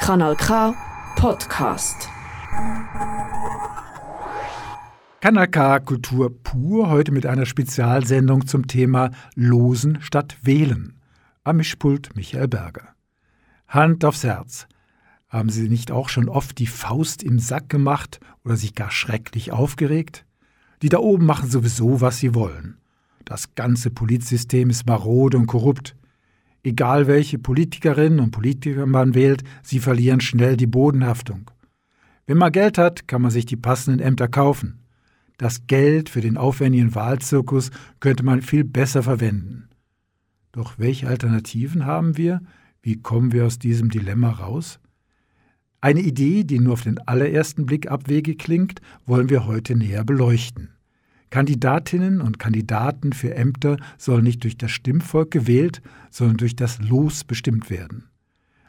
Kanal K Podcast. Kanal K Kultur pur, heute mit einer Spezialsendung zum Thema Losen statt Wählen. Am Mischpult Michael Berger. Hand aufs Herz. Haben Sie nicht auch schon oft die Faust im Sack gemacht oder sich gar schrecklich aufgeregt? Die da oben machen sowieso, was sie wollen. Das ganze Politsystem ist marode und korrupt. Egal welche Politikerinnen und Politiker man wählt, sie verlieren schnell die Bodenhaftung. Wenn man Geld hat, kann man sich die passenden Ämter kaufen. Das Geld für den aufwendigen Wahlzirkus könnte man viel besser verwenden. Doch welche Alternativen haben wir? Wie kommen wir aus diesem Dilemma raus? Eine Idee, die nur auf den allerersten Blick abwege klingt, wollen wir heute näher beleuchten. Kandidatinnen und Kandidaten für Ämter sollen nicht durch das Stimmvolk gewählt, sondern durch das Los bestimmt werden.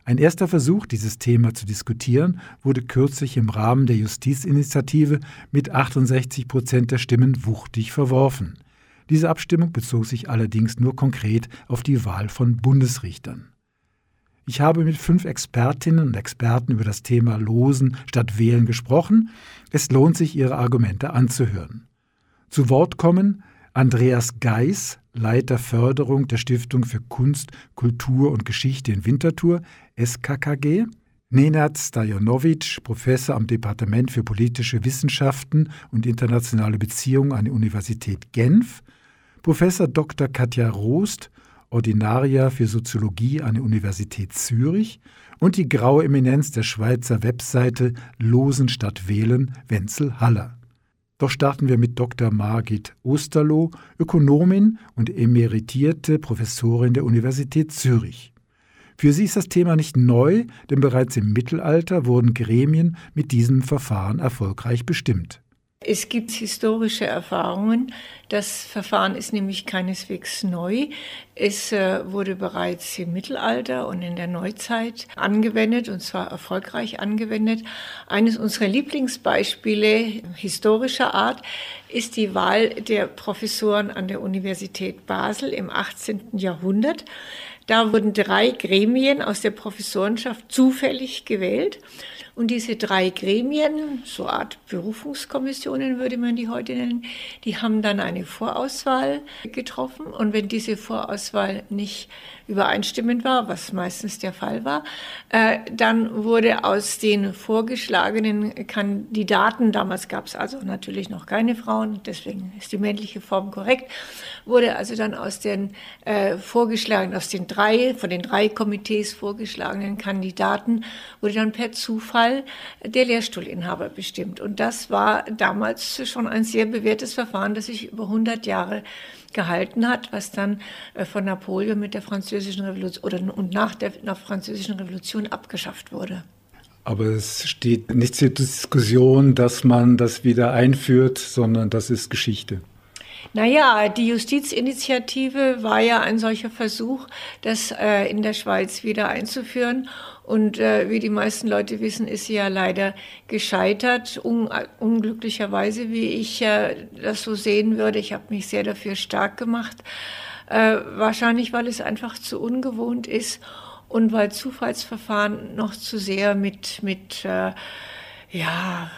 Ein erster Versuch, dieses Thema zu diskutieren, wurde kürzlich im Rahmen der Justizinitiative mit 68 Prozent der Stimmen wuchtig verworfen. Diese Abstimmung bezog sich allerdings nur konkret auf die Wahl von Bundesrichtern. Ich habe mit fünf Expertinnen und Experten über das Thema Losen statt Wählen gesprochen. Es lohnt sich, ihre Argumente anzuhören. Zu Wort kommen Andreas Geis, Leiter Förderung der Stiftung für Kunst, Kultur und Geschichte in Winterthur, SKKG, Nenad Stajanovic, Professor am Departement für politische Wissenschaften und internationale Beziehungen an der Universität Genf, Professor Dr. Katja Rost, Ordinaria für Soziologie an der Universität Zürich und die graue Eminenz der Schweizer Webseite Losen statt Wählen, Wenzel Haller. Doch starten wir mit Dr. Margit Osterloh, Ökonomin und emeritierte Professorin der Universität Zürich. Für sie ist das Thema nicht neu, denn bereits im Mittelalter wurden Gremien mit diesem Verfahren erfolgreich bestimmt. Es gibt historische Erfahrungen. Das Verfahren ist nämlich keineswegs neu. Es äh, wurde bereits im Mittelalter und in der Neuzeit angewendet und zwar erfolgreich angewendet. Eines unserer Lieblingsbeispiele historischer Art ist die Wahl der Professoren an der Universität Basel im 18. Jahrhundert. Da wurden drei Gremien aus der Professorenschaft zufällig gewählt. Und diese drei Gremien, so Art Berufungskommissionen würde man die heute nennen, die haben dann eine Vorauswahl getroffen. Und wenn diese Vorauswahl nicht übereinstimmend war, was meistens der Fall war, äh, dann wurde aus den vorgeschlagenen Kandidaten, damals gab es also natürlich noch keine Frauen, deswegen ist die männliche Form korrekt, wurde also dann aus den äh, vorgeschlagenen, aus den drei, von den drei Komitees vorgeschlagenen Kandidaten, wurde dann per Zufall der Lehrstuhlinhaber bestimmt. Und das war damals schon ein sehr bewährtes Verfahren, das sich über 100 Jahre gehalten hat, was dann äh, von Napoleon mit der französischen Revolution oder und nach der nach französischen Revolution abgeschafft wurde. Aber es steht nicht zur Diskussion, dass man das wieder einführt, sondern das ist Geschichte. Naja, die Justizinitiative war ja ein solcher Versuch, das äh, in der Schweiz wieder einzuführen. Und äh, wie die meisten Leute wissen, ist sie ja leider gescheitert, un unglücklicherweise, wie ich äh, das so sehen würde. Ich habe mich sehr dafür stark gemacht. Äh, wahrscheinlich, weil es einfach zu ungewohnt ist und weil Zufallsverfahren noch zu sehr mit, mit äh, ja,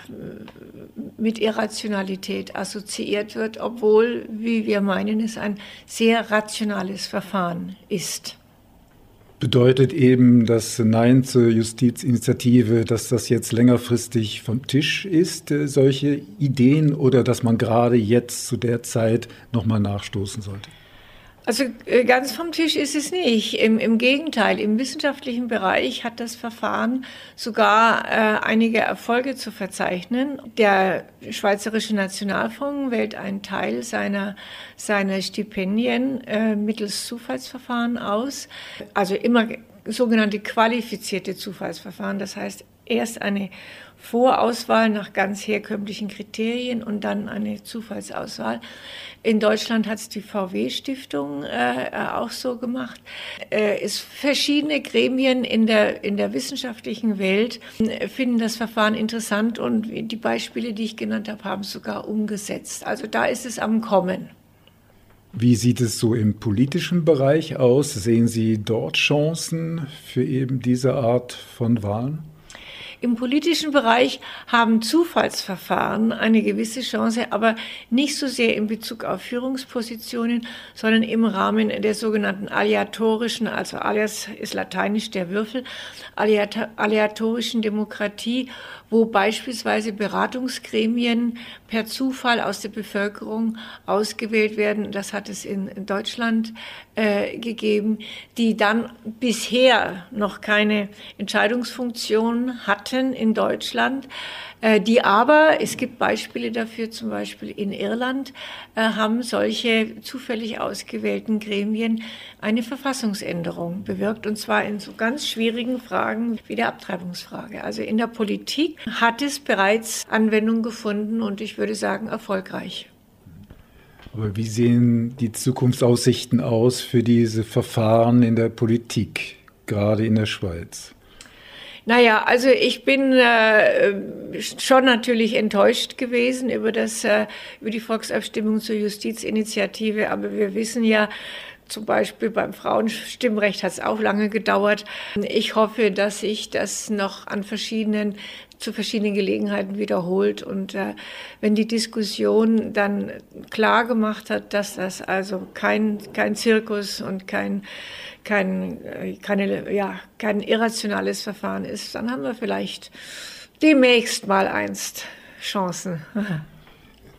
mit Irrationalität assoziiert wird, obwohl, wie wir meinen, es ein sehr rationales Verfahren ist bedeutet eben das Nein zur Justizinitiative, dass das jetzt längerfristig vom Tisch ist, äh, solche Ideen, oder dass man gerade jetzt zu der Zeit nochmal nachstoßen sollte? Also äh, ganz vom Tisch ist es nicht. Im, Im, Gegenteil, im wissenschaftlichen Bereich hat das Verfahren sogar äh, einige Erfolge zu verzeichnen. Der Schweizerische Nationalfonds wählt einen Teil seiner, seiner Stipendien äh, mittels Zufallsverfahren aus. Also immer sogenannte qualifizierte Zufallsverfahren. Das heißt, erst eine Vorauswahl nach ganz herkömmlichen Kriterien und dann eine Zufallsauswahl. In Deutschland hat es die VW-Stiftung äh, äh, auch so gemacht. Äh, es verschiedene Gremien in der, in der wissenschaftlichen Welt äh, finden das Verfahren interessant und die Beispiele, die ich genannt habe, haben es sogar umgesetzt. Also da ist es am Kommen. Wie sieht es so im politischen Bereich aus? Sehen Sie dort Chancen für eben diese Art von Wahlen? Im politischen Bereich haben Zufallsverfahren eine gewisse Chance, aber nicht so sehr in Bezug auf Führungspositionen, sondern im Rahmen der sogenannten aleatorischen, also alias ist lateinisch der Würfel, aleatorischen Demokratie, wo beispielsweise Beratungsgremien per Zufall aus der Bevölkerung ausgewählt werden. Das hat es in Deutschland äh, gegeben, die dann bisher noch keine Entscheidungsfunktion hatten in Deutschland, äh, die aber, es gibt Beispiele dafür, zum Beispiel in Irland, äh, haben solche zufällig ausgewählten Gremien eine Verfassungsänderung bewirkt, und zwar in so ganz schwierigen Fragen wie der Abtreibungsfrage. Also in der Politik hat es bereits Anwendung gefunden und ich würde sagen erfolgreich. Aber wie sehen die Zukunftsaussichten aus für diese Verfahren in der Politik, gerade in der Schweiz? Naja, also ich bin äh, schon natürlich enttäuscht gewesen über, das, äh, über die Volksabstimmung zur Justizinitiative, aber wir wissen ja, zum Beispiel beim Frauenstimmrecht hat es auch lange gedauert. Ich hoffe, dass sich das noch an verschiedenen zu verschiedenen Gelegenheiten wiederholt. Und äh, wenn die Diskussion dann klar gemacht hat, dass das also kein, kein Zirkus und kein, kein, äh, keine, ja, kein irrationales Verfahren ist, dann haben wir vielleicht demnächst mal einst Chancen.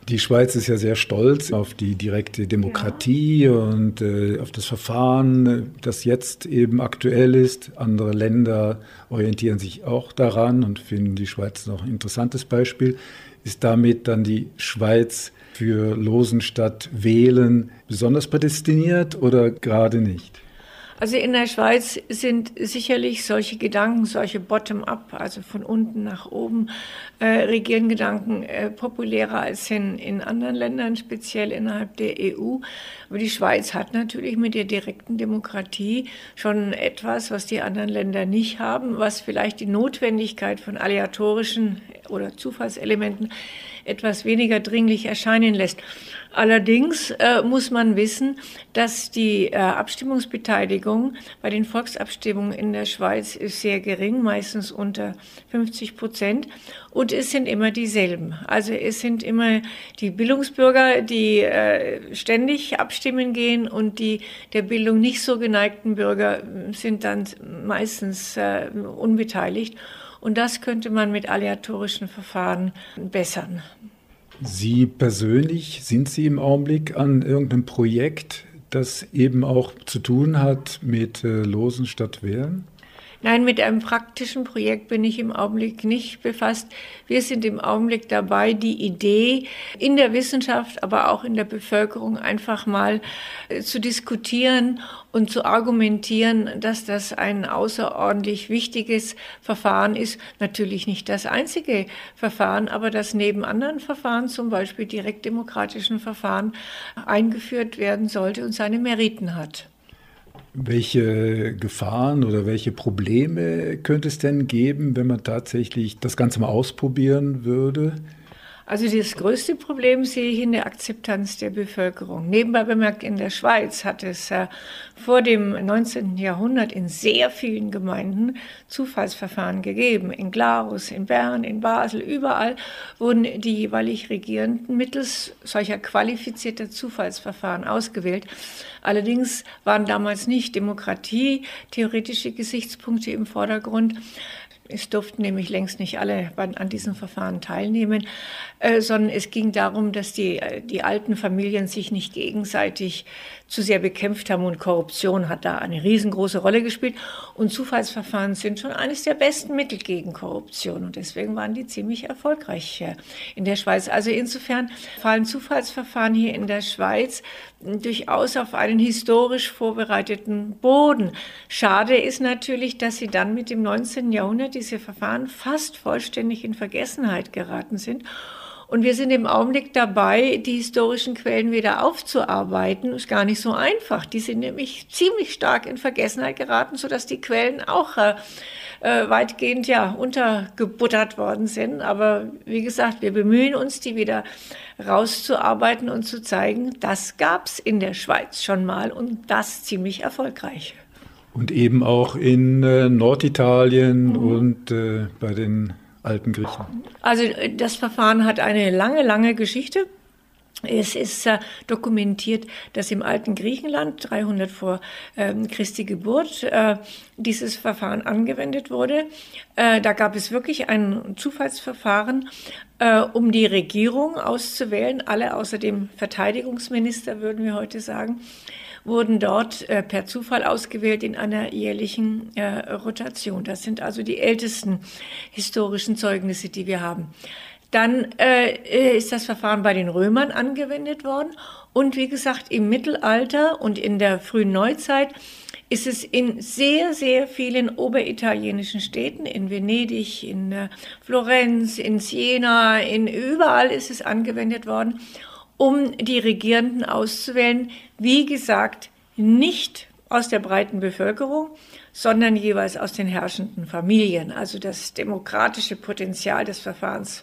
Die Schweiz ist ja sehr stolz auf die direkte Demokratie ja. und äh, auf das Verfahren, das jetzt eben aktuell ist. Andere Länder orientieren sich auch daran und finden die Schweiz noch ein interessantes Beispiel. Ist damit dann die Schweiz für Losen statt Wählen besonders prädestiniert oder gerade nicht? Also in der Schweiz sind sicherlich solche Gedanken, solche Bottom-up, also von unten nach oben äh, regieren Gedanken äh, populärer als in, in anderen Ländern, speziell innerhalb der EU. Aber die Schweiz hat natürlich mit der direkten Demokratie schon etwas, was die anderen Länder nicht haben, was vielleicht die Notwendigkeit von aleatorischen oder Zufallselementen etwas weniger dringlich erscheinen lässt. Allerdings äh, muss man wissen, dass die äh, Abstimmungsbeteiligung bei den Volksabstimmungen in der Schweiz ist sehr gering, meistens unter 50 Prozent. Und es sind immer dieselben. Also es sind immer die Bildungsbürger, die äh, ständig abstimmen gehen und die der Bildung nicht so geneigten Bürger sind dann meistens äh, unbeteiligt. Und das könnte man mit aleatorischen Verfahren bessern. Sie persönlich, sind Sie im Augenblick an irgendeinem Projekt, das eben auch zu tun hat mit äh, Losen statt Wählen? Nein, mit einem praktischen Projekt bin ich im Augenblick nicht befasst. Wir sind im Augenblick dabei, die Idee in der Wissenschaft, aber auch in der Bevölkerung einfach mal äh, zu diskutieren und zu argumentieren, dass das ein außerordentlich wichtiges Verfahren ist. Natürlich nicht das einzige Verfahren, aber dass neben anderen Verfahren, zum Beispiel direktdemokratischen Verfahren, eingeführt werden sollte und seine Meriten hat. Welche Gefahren oder welche Probleme könnte es denn geben, wenn man tatsächlich das Ganze mal ausprobieren würde? Also das größte Problem sehe ich in der Akzeptanz der Bevölkerung. Nebenbei bemerkt, in der Schweiz hat es äh, vor dem 19. Jahrhundert in sehr vielen Gemeinden Zufallsverfahren gegeben. In Glarus, in Bern, in Basel, überall wurden die jeweilig Regierenden mittels solcher qualifizierter Zufallsverfahren ausgewählt. Allerdings waren damals nicht Demokratie, theoretische Gesichtspunkte im Vordergrund, es durften nämlich längst nicht alle an diesen Verfahren teilnehmen, äh, sondern es ging darum, dass die, äh, die alten Familien sich nicht gegenseitig zu sehr bekämpft haben und Korruption hat da eine riesengroße Rolle gespielt. Und Zufallsverfahren sind schon eines der besten Mittel gegen Korruption und deswegen waren die ziemlich erfolgreich in der Schweiz. Also insofern fallen Zufallsverfahren hier in der Schweiz durchaus auf einen historisch vorbereiteten Boden. Schade ist natürlich, dass sie dann mit dem 19. Jahrhundert diese Verfahren fast vollständig in Vergessenheit geraten sind Und wir sind im Augenblick dabei, die historischen Quellen wieder aufzuarbeiten. Ist gar nicht so einfach. Die sind nämlich ziemlich stark in Vergessenheit geraten, sodass die Quellen auch äh, äh, weitgehend ja untergebuttert worden sind. Aber wie gesagt, wir bemühen uns, die wieder rauszuarbeiten und zu zeigen, das gab es in der Schweiz schon mal und das ziemlich erfolgreich. Und eben auch in äh, Norditalien mhm. und äh, bei den alten Griechen. Also das Verfahren hat eine lange, lange Geschichte. Es ist äh, dokumentiert, dass im alten Griechenland 300 vor ähm, Christi Geburt äh, dieses Verfahren angewendet wurde. Äh, da gab es wirklich ein Zufallsverfahren, äh, um die Regierung auszuwählen. Alle außer dem Verteidigungsminister, würden wir heute sagen wurden dort äh, per Zufall ausgewählt in einer jährlichen äh, Rotation. Das sind also die ältesten historischen Zeugnisse, die wir haben. Dann äh, ist das Verfahren bei den Römern angewendet worden. Und wie gesagt, im Mittelalter und in der frühen Neuzeit ist es in sehr, sehr vielen oberitalienischen Städten, in Venedig, in äh, Florenz, in Siena, in überall ist es angewendet worden um die Regierenden auszuwählen. Wie gesagt, nicht aus der breiten Bevölkerung, sondern jeweils aus den herrschenden Familien. Also das demokratische Potenzial des Verfahrens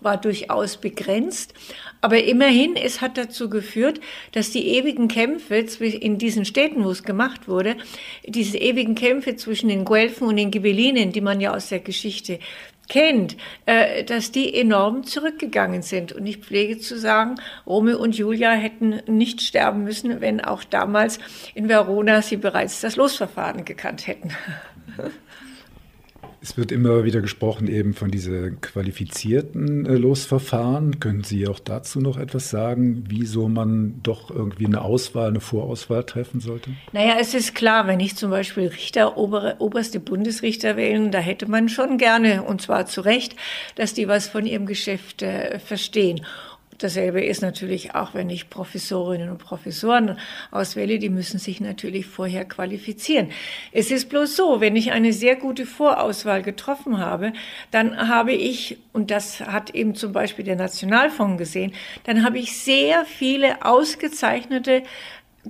war durchaus begrenzt. Aber immerhin, es hat dazu geführt, dass die ewigen Kämpfe in diesen Städten, wo es gemacht wurde, diese ewigen Kämpfe zwischen den Guelfen und den Ghibellinen, die man ja aus der Geschichte kennt, äh, dass die enorm zurückgegangen sind. Und ich pflege zu sagen, Romeo und Julia hätten nicht sterben müssen, wenn auch damals in Verona sie bereits das Losverfahren gekannt hätten. Es wird immer wieder gesprochen eben von diesen qualifizierten äh, Losverfahren. Können Sie auch dazu noch etwas sagen, wieso man doch irgendwie eine Auswahl, eine Vorauswahl treffen sollte? Naja, es ist klar, wenn ich zum Beispiel Richter, obere, oberste Bundesrichter wählen, da hätte man schon gerne, und zwar zu Recht, dass die was von ihrem Geschäft äh, verstehen. Dasselbe ist natürlich auch, wenn ich Professorinnen und Professoren auswähle, die müssen sich natürlich vorher qualifizieren. Es ist bloß so, wenn ich eine sehr gute Vorauswahl getroffen habe, dann habe ich, und das hat eben zum Beispiel der Nationalfonds gesehen, dann habe ich sehr viele ausgezeichnete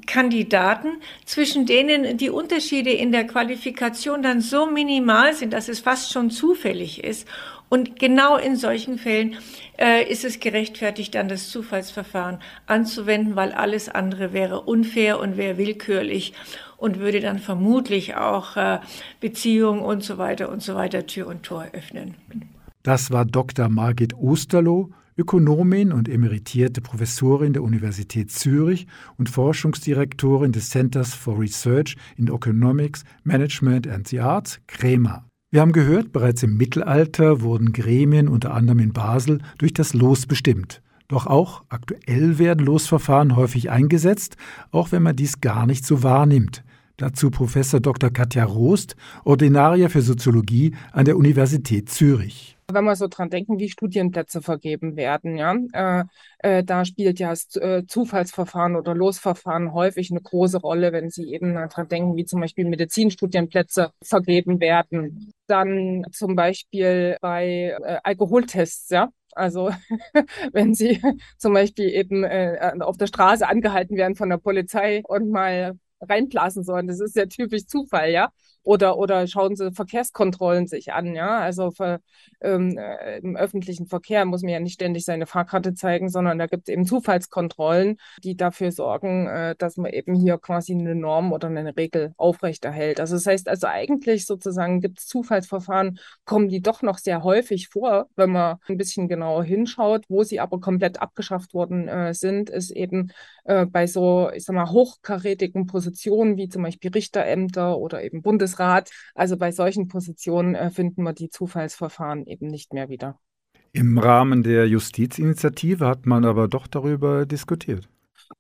Kandidaten, zwischen denen die Unterschiede in der Qualifikation dann so minimal sind, dass es fast schon zufällig ist. Und genau in solchen Fällen äh, ist es gerechtfertigt, dann das Zufallsverfahren anzuwenden, weil alles andere wäre unfair und wäre willkürlich und würde dann vermutlich auch äh, Beziehungen und so weiter und so weiter Tür und Tor öffnen. Das war Dr. Margit Osterloh, Ökonomin und emeritierte Professorin der Universität Zürich und Forschungsdirektorin des Centers for Research in Economics, Management and the Arts, CREMA. Wir haben gehört, bereits im Mittelalter wurden Gremien unter anderem in Basel durch das Los bestimmt. Doch auch aktuell werden Losverfahren häufig eingesetzt, auch wenn man dies gar nicht so wahrnimmt. Dazu Professor Dr. Katja Rost, Ordinaria für Soziologie an der Universität Zürich. Wenn wir so dran denken, wie Studienplätze vergeben werden, ja, äh, äh, da spielt ja das äh, Zufallsverfahren oder Losverfahren häufig eine große Rolle, wenn Sie eben daran denken, wie zum Beispiel Medizinstudienplätze vergeben werden. Dann zum Beispiel bei äh, Alkoholtests, ja, also wenn Sie zum Beispiel eben äh, auf der Straße angehalten werden von der Polizei und mal reinblasen sollen. Das ist ja typisch Zufall, ja. Oder, oder schauen Sie Verkehrskontrollen sich an, ja. Also für, ähm, äh, im öffentlichen Verkehr muss man ja nicht ständig seine Fahrkarte zeigen, sondern da gibt es eben Zufallskontrollen, die dafür sorgen, äh, dass man eben hier quasi eine Norm oder eine Regel aufrechterhält. Also das heißt also eigentlich sozusagen gibt es Zufallsverfahren, kommen die doch noch sehr häufig vor, wenn man ein bisschen genauer hinschaut. Wo sie aber komplett abgeschafft worden äh, sind, ist eben äh, bei so, ich sag mal, hochkarätigen Positionen wie zum Beispiel Richterämter oder eben Bundesrat. Also bei solchen Positionen äh, finden wir die Zufallsverfahren eben nicht mehr wieder. Im Rahmen der Justizinitiative hat man aber doch darüber diskutiert.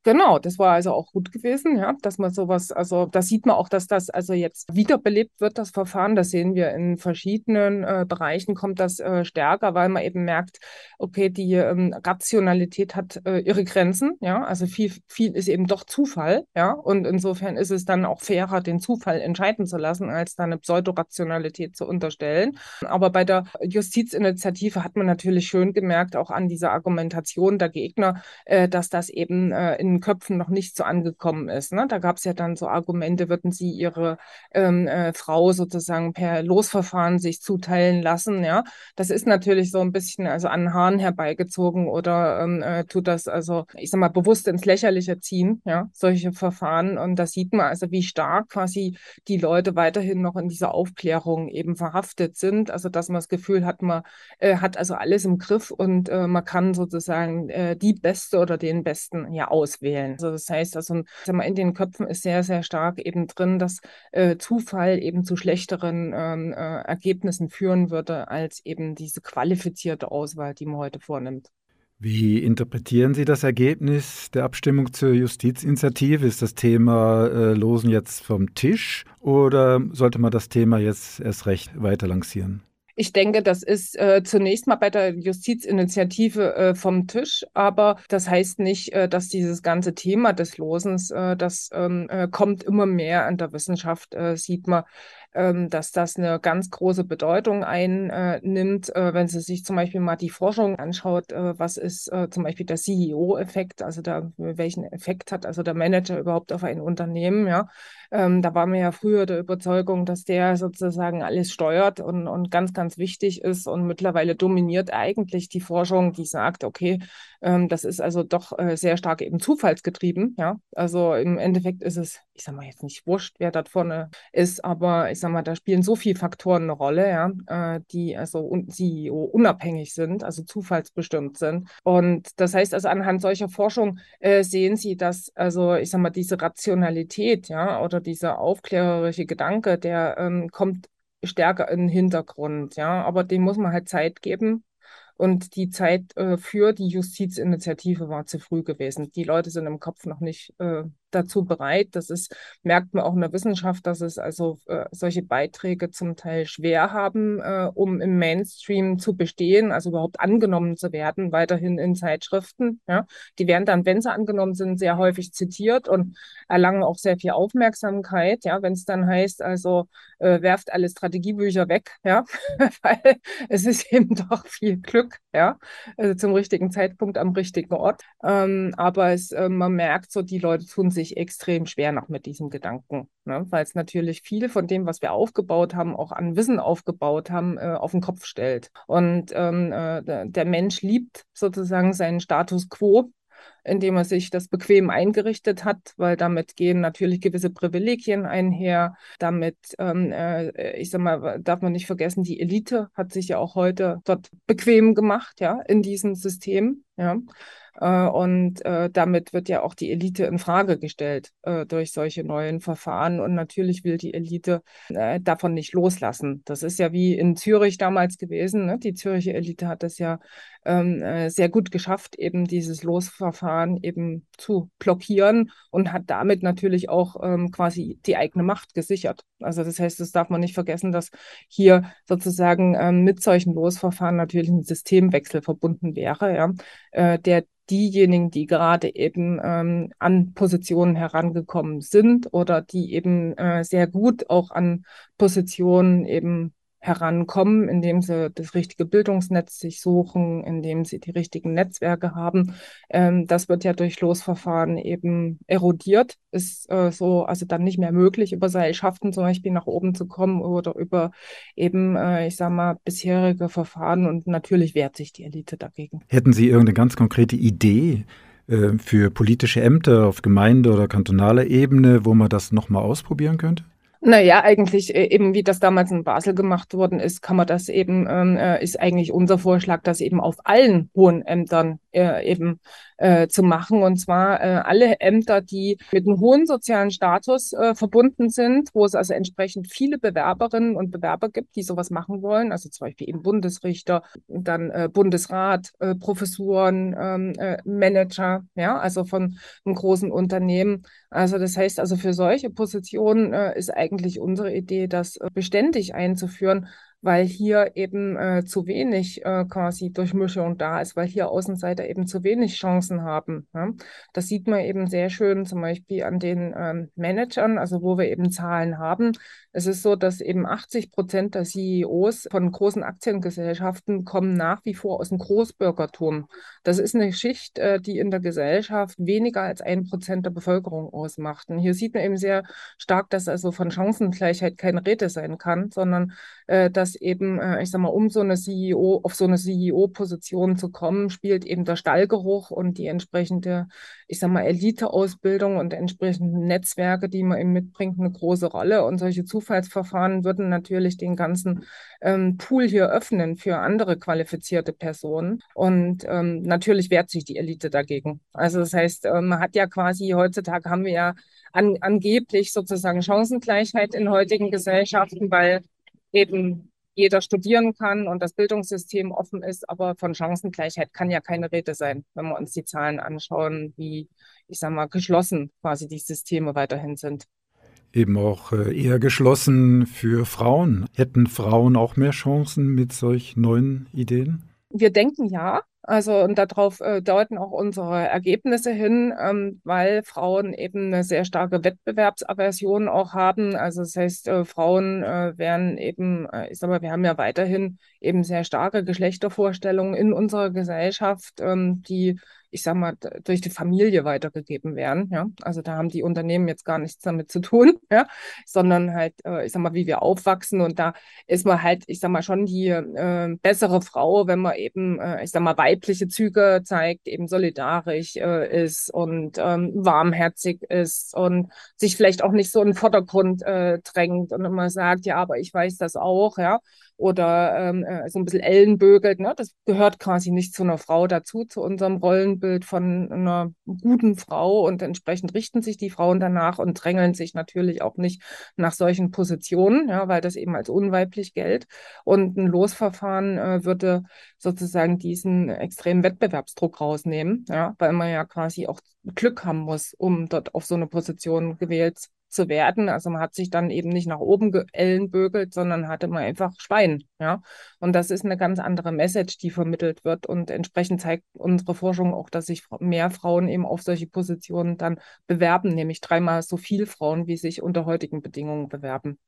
Genau, das war also auch gut gewesen, ja, dass man sowas, also da sieht man auch, dass das also jetzt wiederbelebt wird, das Verfahren. Das sehen wir in verschiedenen äh, Bereichen, kommt das äh, stärker, weil man eben merkt, okay, die ähm, Rationalität hat äh, ihre Grenzen, ja, also viel, viel ist eben doch Zufall, ja, und insofern ist es dann auch fairer, den Zufall entscheiden zu lassen, als da eine Pseudorationalität zu unterstellen. Aber bei der Justizinitiative hat man natürlich schön gemerkt, auch an dieser Argumentation der Gegner, äh, dass das eben in den Köpfen noch nicht so angekommen ist. Ne? Da gab es ja dann so Argumente, würden sie ihre ähm, äh, Frau sozusagen per Losverfahren sich zuteilen lassen. Ja, das ist natürlich so ein bisschen also an Haaren herbeigezogen oder ähm, äh, tut das also, ich sag mal, bewusst ins Lächerliche ziehen, ja, solche Verfahren. Und da sieht man also, wie stark quasi die Leute weiterhin noch in dieser Aufklärung eben verhaftet sind. Also, dass man das Gefühl hat, man äh, hat also alles im Griff und äh, man kann sozusagen äh, die Beste oder den Besten ja auswählen wählen. Also das heißt, also in den Köpfen ist sehr, sehr stark eben drin, dass äh, Zufall eben zu schlechteren ähm, äh, Ergebnissen führen würde, als eben diese qualifizierte Auswahl, die man heute vornimmt. Wie interpretieren Sie das Ergebnis der Abstimmung zur Justizinitiative? Ist das Thema äh, Losen jetzt vom Tisch oder sollte man das Thema jetzt erst recht weiter lancieren? Ich denke, das ist äh, zunächst mal bei der Justizinitiative äh, vom Tisch, aber das heißt nicht, äh, dass dieses ganze Thema des Losens, äh, das ähm, äh, kommt immer mehr an der Wissenschaft, äh, sieht man, ähm, dass das eine ganz große Bedeutung einnimmt. wenn Sie sich zum Beispiel mal die Forschung anschaut, was ist zum Beispiel der CEO-Effekt, also der, welchen Effekt hat also der Manager überhaupt auf ein Unternehmen, ja. Ähm, da war mir ja früher der Überzeugung, dass der sozusagen alles steuert und, und ganz, ganz wichtig ist. Und mittlerweile dominiert eigentlich die Forschung, die sagt, okay, ähm, das ist also doch äh, sehr stark eben zufallsgetrieben. Ja, also im Endeffekt ist es, ich sag mal jetzt nicht wurscht, wer da vorne ist, aber ich sag mal, da spielen so viele Faktoren eine Rolle, ja, äh, die also CEO unabhängig sind, also zufallsbestimmt sind. Und das heißt also anhand solcher Forschung äh, sehen Sie, dass also ich sag mal diese Rationalität, ja, oder dieser aufklärerische Gedanke, der ähm, kommt stärker in den Hintergrund, ja, aber dem muss man halt Zeit geben und die Zeit äh, für die Justizinitiative war zu früh gewesen. Die Leute sind im Kopf noch nicht äh, dazu bereit. Das ist, merkt man auch in der Wissenschaft, dass es also äh, solche Beiträge zum Teil schwer haben, äh, um im Mainstream zu bestehen, also überhaupt angenommen zu werden, weiterhin in Zeitschriften. Ja. Die werden dann, wenn sie angenommen sind, sehr häufig zitiert und erlangen auch sehr viel Aufmerksamkeit. Ja, wenn es dann heißt, also äh, werft alle Strategiebücher weg, ja, weil es ist eben doch viel Glück, ja, also zum richtigen Zeitpunkt am richtigen Ort. Ähm, aber es, äh, man merkt so, die Leute tun sich extrem schwer noch mit diesem Gedanken, ne? weil es natürlich viel von dem, was wir aufgebaut haben, auch an Wissen aufgebaut haben, äh, auf den Kopf stellt. Und ähm, äh, der Mensch liebt sozusagen seinen Status quo indem er sich das bequem eingerichtet hat, weil damit gehen natürlich gewisse Privilegien einher. Damit, ähm, äh, ich sag mal, darf man nicht vergessen, die Elite hat sich ja auch heute dort bequem gemacht, ja, in diesem System, ja. Äh, und äh, damit wird ja auch die Elite in Frage gestellt äh, durch solche neuen Verfahren. Und natürlich will die Elite davon nicht loslassen. Das ist ja wie in Zürich damals gewesen. Ne? Die Zürcher Elite hat es ja ähm, sehr gut geschafft, eben dieses Losverfahren eben zu blockieren und hat damit natürlich auch ähm, quasi die eigene Macht gesichert. Also das heißt, das darf man nicht vergessen, dass hier sozusagen ähm, mit solchen Losverfahren natürlich ein Systemwechsel verbunden wäre, ja, äh, der diejenigen, die gerade eben ähm, an Positionen herangekommen sind oder die eben äh, sehr gut auch an Positionen eben herankommen, indem sie das richtige Bildungsnetz sich suchen, indem sie die richtigen Netzwerke haben. Ähm, das wird ja durch Losverfahren eben erodiert, ist äh, so also dann nicht mehr möglich, über Seilschaften zum Beispiel nach oben zu kommen oder über eben, äh, ich sag mal, bisherige Verfahren und natürlich wehrt sich die Elite dagegen. Hätten Sie irgendeine ganz konkrete Idee, äh, für politische Ämter auf Gemeinde- oder kantonaler Ebene, wo man das nochmal ausprobieren könnte? Naja, eigentlich äh, eben, wie das damals in Basel gemacht worden ist, kann man das eben, ähm, äh, ist eigentlich unser Vorschlag, das eben auf allen hohen Ämtern äh, eben äh, zu machen. Und zwar äh, alle Ämter, die mit einem hohen sozialen Status äh, verbunden sind, wo es also entsprechend viele Bewerberinnen und Bewerber gibt, die sowas machen wollen. Also zum Beispiel eben Bundesrichter, dann Bundesrat, Professuren, ähm, äh, Manager, ja, also von einem großen Unternehmen. Also das heißt also für solche Positionen äh, ist eigentlich unsere Idee, das äh, beständig einzuführen, weil hier eben äh, zu wenig äh, quasi Durchmischung da ist, weil hier Außenseiter eben zu wenig Chancen haben. Ja? Das sieht man eben sehr schön zum Beispiel an den ähm, Managern, also wo wir eben Zahlen haben. Es ist so, dass eben 80 Prozent der CEOs von großen Aktiengesellschaften kommen nach wie vor aus dem Großbürgertum. Das ist eine Schicht, äh, die in der Gesellschaft weniger als ein Prozent der Bevölkerung ausmacht. Und hier sieht man eben sehr stark, dass also von Chancengleichheit keine Rede sein kann, sondern äh, dass eben, äh, ich sag mal, um so eine CEO, auf so eine CEO-Position zu kommen, spielt eben der Stallgeruch und die entsprechende, ich sag mal, Elite-Ausbildung und entsprechende Netzwerke, die man eben mitbringt, eine große Rolle. Und solche Zufallsverfahren würden natürlich den ganzen ähm, Pool hier öffnen für andere qualifizierte Personen. Und ähm, natürlich wehrt sich die Elite dagegen. Also das heißt, äh, man hat ja quasi, heutzutage haben wir ja an, angeblich sozusagen Chancengleichheit in heutigen Gesellschaften, weil eben jeder studieren kann und das Bildungssystem offen ist, aber von Chancengleichheit kann ja keine Rede sein, wenn wir uns die Zahlen anschauen, wie, ich sag mal, geschlossen quasi die Systeme weiterhin sind. Eben auch äh, eher geschlossen für Frauen. Hätten Frauen auch mehr Chancen mit solch neuen Ideen? Wir denken ja, also und darauf äh, deuten auch unsere Ergebnisse hin, ähm, weil Frauen eben eine sehr starke Wettbewerbsaversion auch haben. Also das heißt, äh, Frauen äh, werden eben, äh, ich sag mal, wir haben ja weiterhin eben sehr starke Geschlechtervorstellungen in unserer Gesellschaft, ähm, die ich sag mal, durch die Familie weitergegeben werden. Ja? Also da haben die Unternehmen jetzt gar nichts damit zu tun, ja? sondern halt, äh, ich sag mal, wie wir aufwachsen. Und da ist man halt, ich sag mal, schon die äh, bessere Frau, wenn man eben, äh, ich sag mal, weibliche Züge zeigt, eben solidarisch äh, ist und ähm, warmherzig ist und sich vielleicht auch nicht so in den Vordergrund äh, drängt und immer sagt, ja, aber ich weiß das auch, ja oder ähm, äh, so ein bisschen ellenbögelt. Ne? Das gehört quasi nicht zu einer Frau dazu, zu unserem Rollenbild von einer guten Frau. Und entsprechend richten sich die Frauen danach und drängeln sich natürlich auch nicht nach solchen Positionen, ja, weil das eben als unweiblich gilt. Und ein Losverfahren äh, würde sozusagen diesen extremen Wettbewerbsdruck rausnehmen, ja, weil man ja quasi auch Glück haben muss, um dort auf so eine Position gewählt zu werden. Also man hat sich dann eben nicht nach oben geellenbögelt, sondern hatte man einfach Schwein. Ja? Und das ist eine ganz andere Message, die vermittelt wird. Und entsprechend zeigt unsere Forschung auch, dass sich mehr Frauen eben auf solche Positionen dann bewerben, nämlich dreimal so viel Frauen, wie sich unter heutigen Bedingungen bewerben.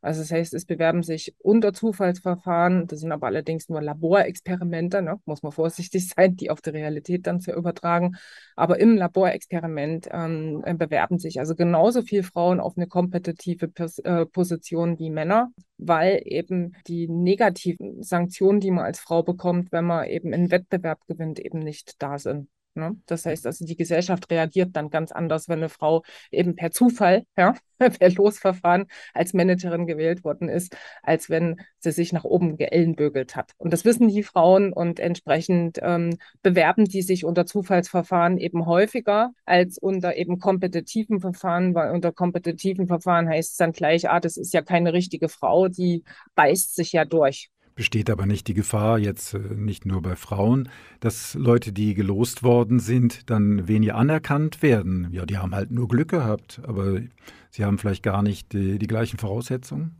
Also das heißt, es bewerben sich unter Zufallsverfahren, das sind aber allerdings nur Laborexperimente, ne? muss man vorsichtig sein, die auf die Realität dann zu übertragen. Aber im Laborexperiment ähm, bewerben sich also genauso viele Frauen auf eine kompetitive Pos äh, Position wie Männer, weil eben die negativen Sanktionen, die man als Frau bekommt, wenn man eben einen Wettbewerb gewinnt, eben nicht da sind. Ne? Das heißt also, die Gesellschaft reagiert dann ganz anders, wenn eine Frau eben per Zufall, ja, per Losverfahren als Managerin gewählt worden ist, als wenn sie sich nach oben geellenbögelt hat. Und das wissen die Frauen und entsprechend ähm, bewerben die sich unter Zufallsverfahren eben häufiger als unter eben kompetitiven Verfahren, weil unter kompetitiven Verfahren heißt es dann gleich, ah, das ist ja keine richtige Frau, die beißt sich ja durch. Besteht aber nicht die Gefahr, jetzt äh, nicht nur bei Frauen, dass Leute, die gelost worden sind, dann weniger anerkannt werden? Ja, die haben halt nur Glück gehabt, aber sie haben vielleicht gar nicht die, die gleichen Voraussetzungen?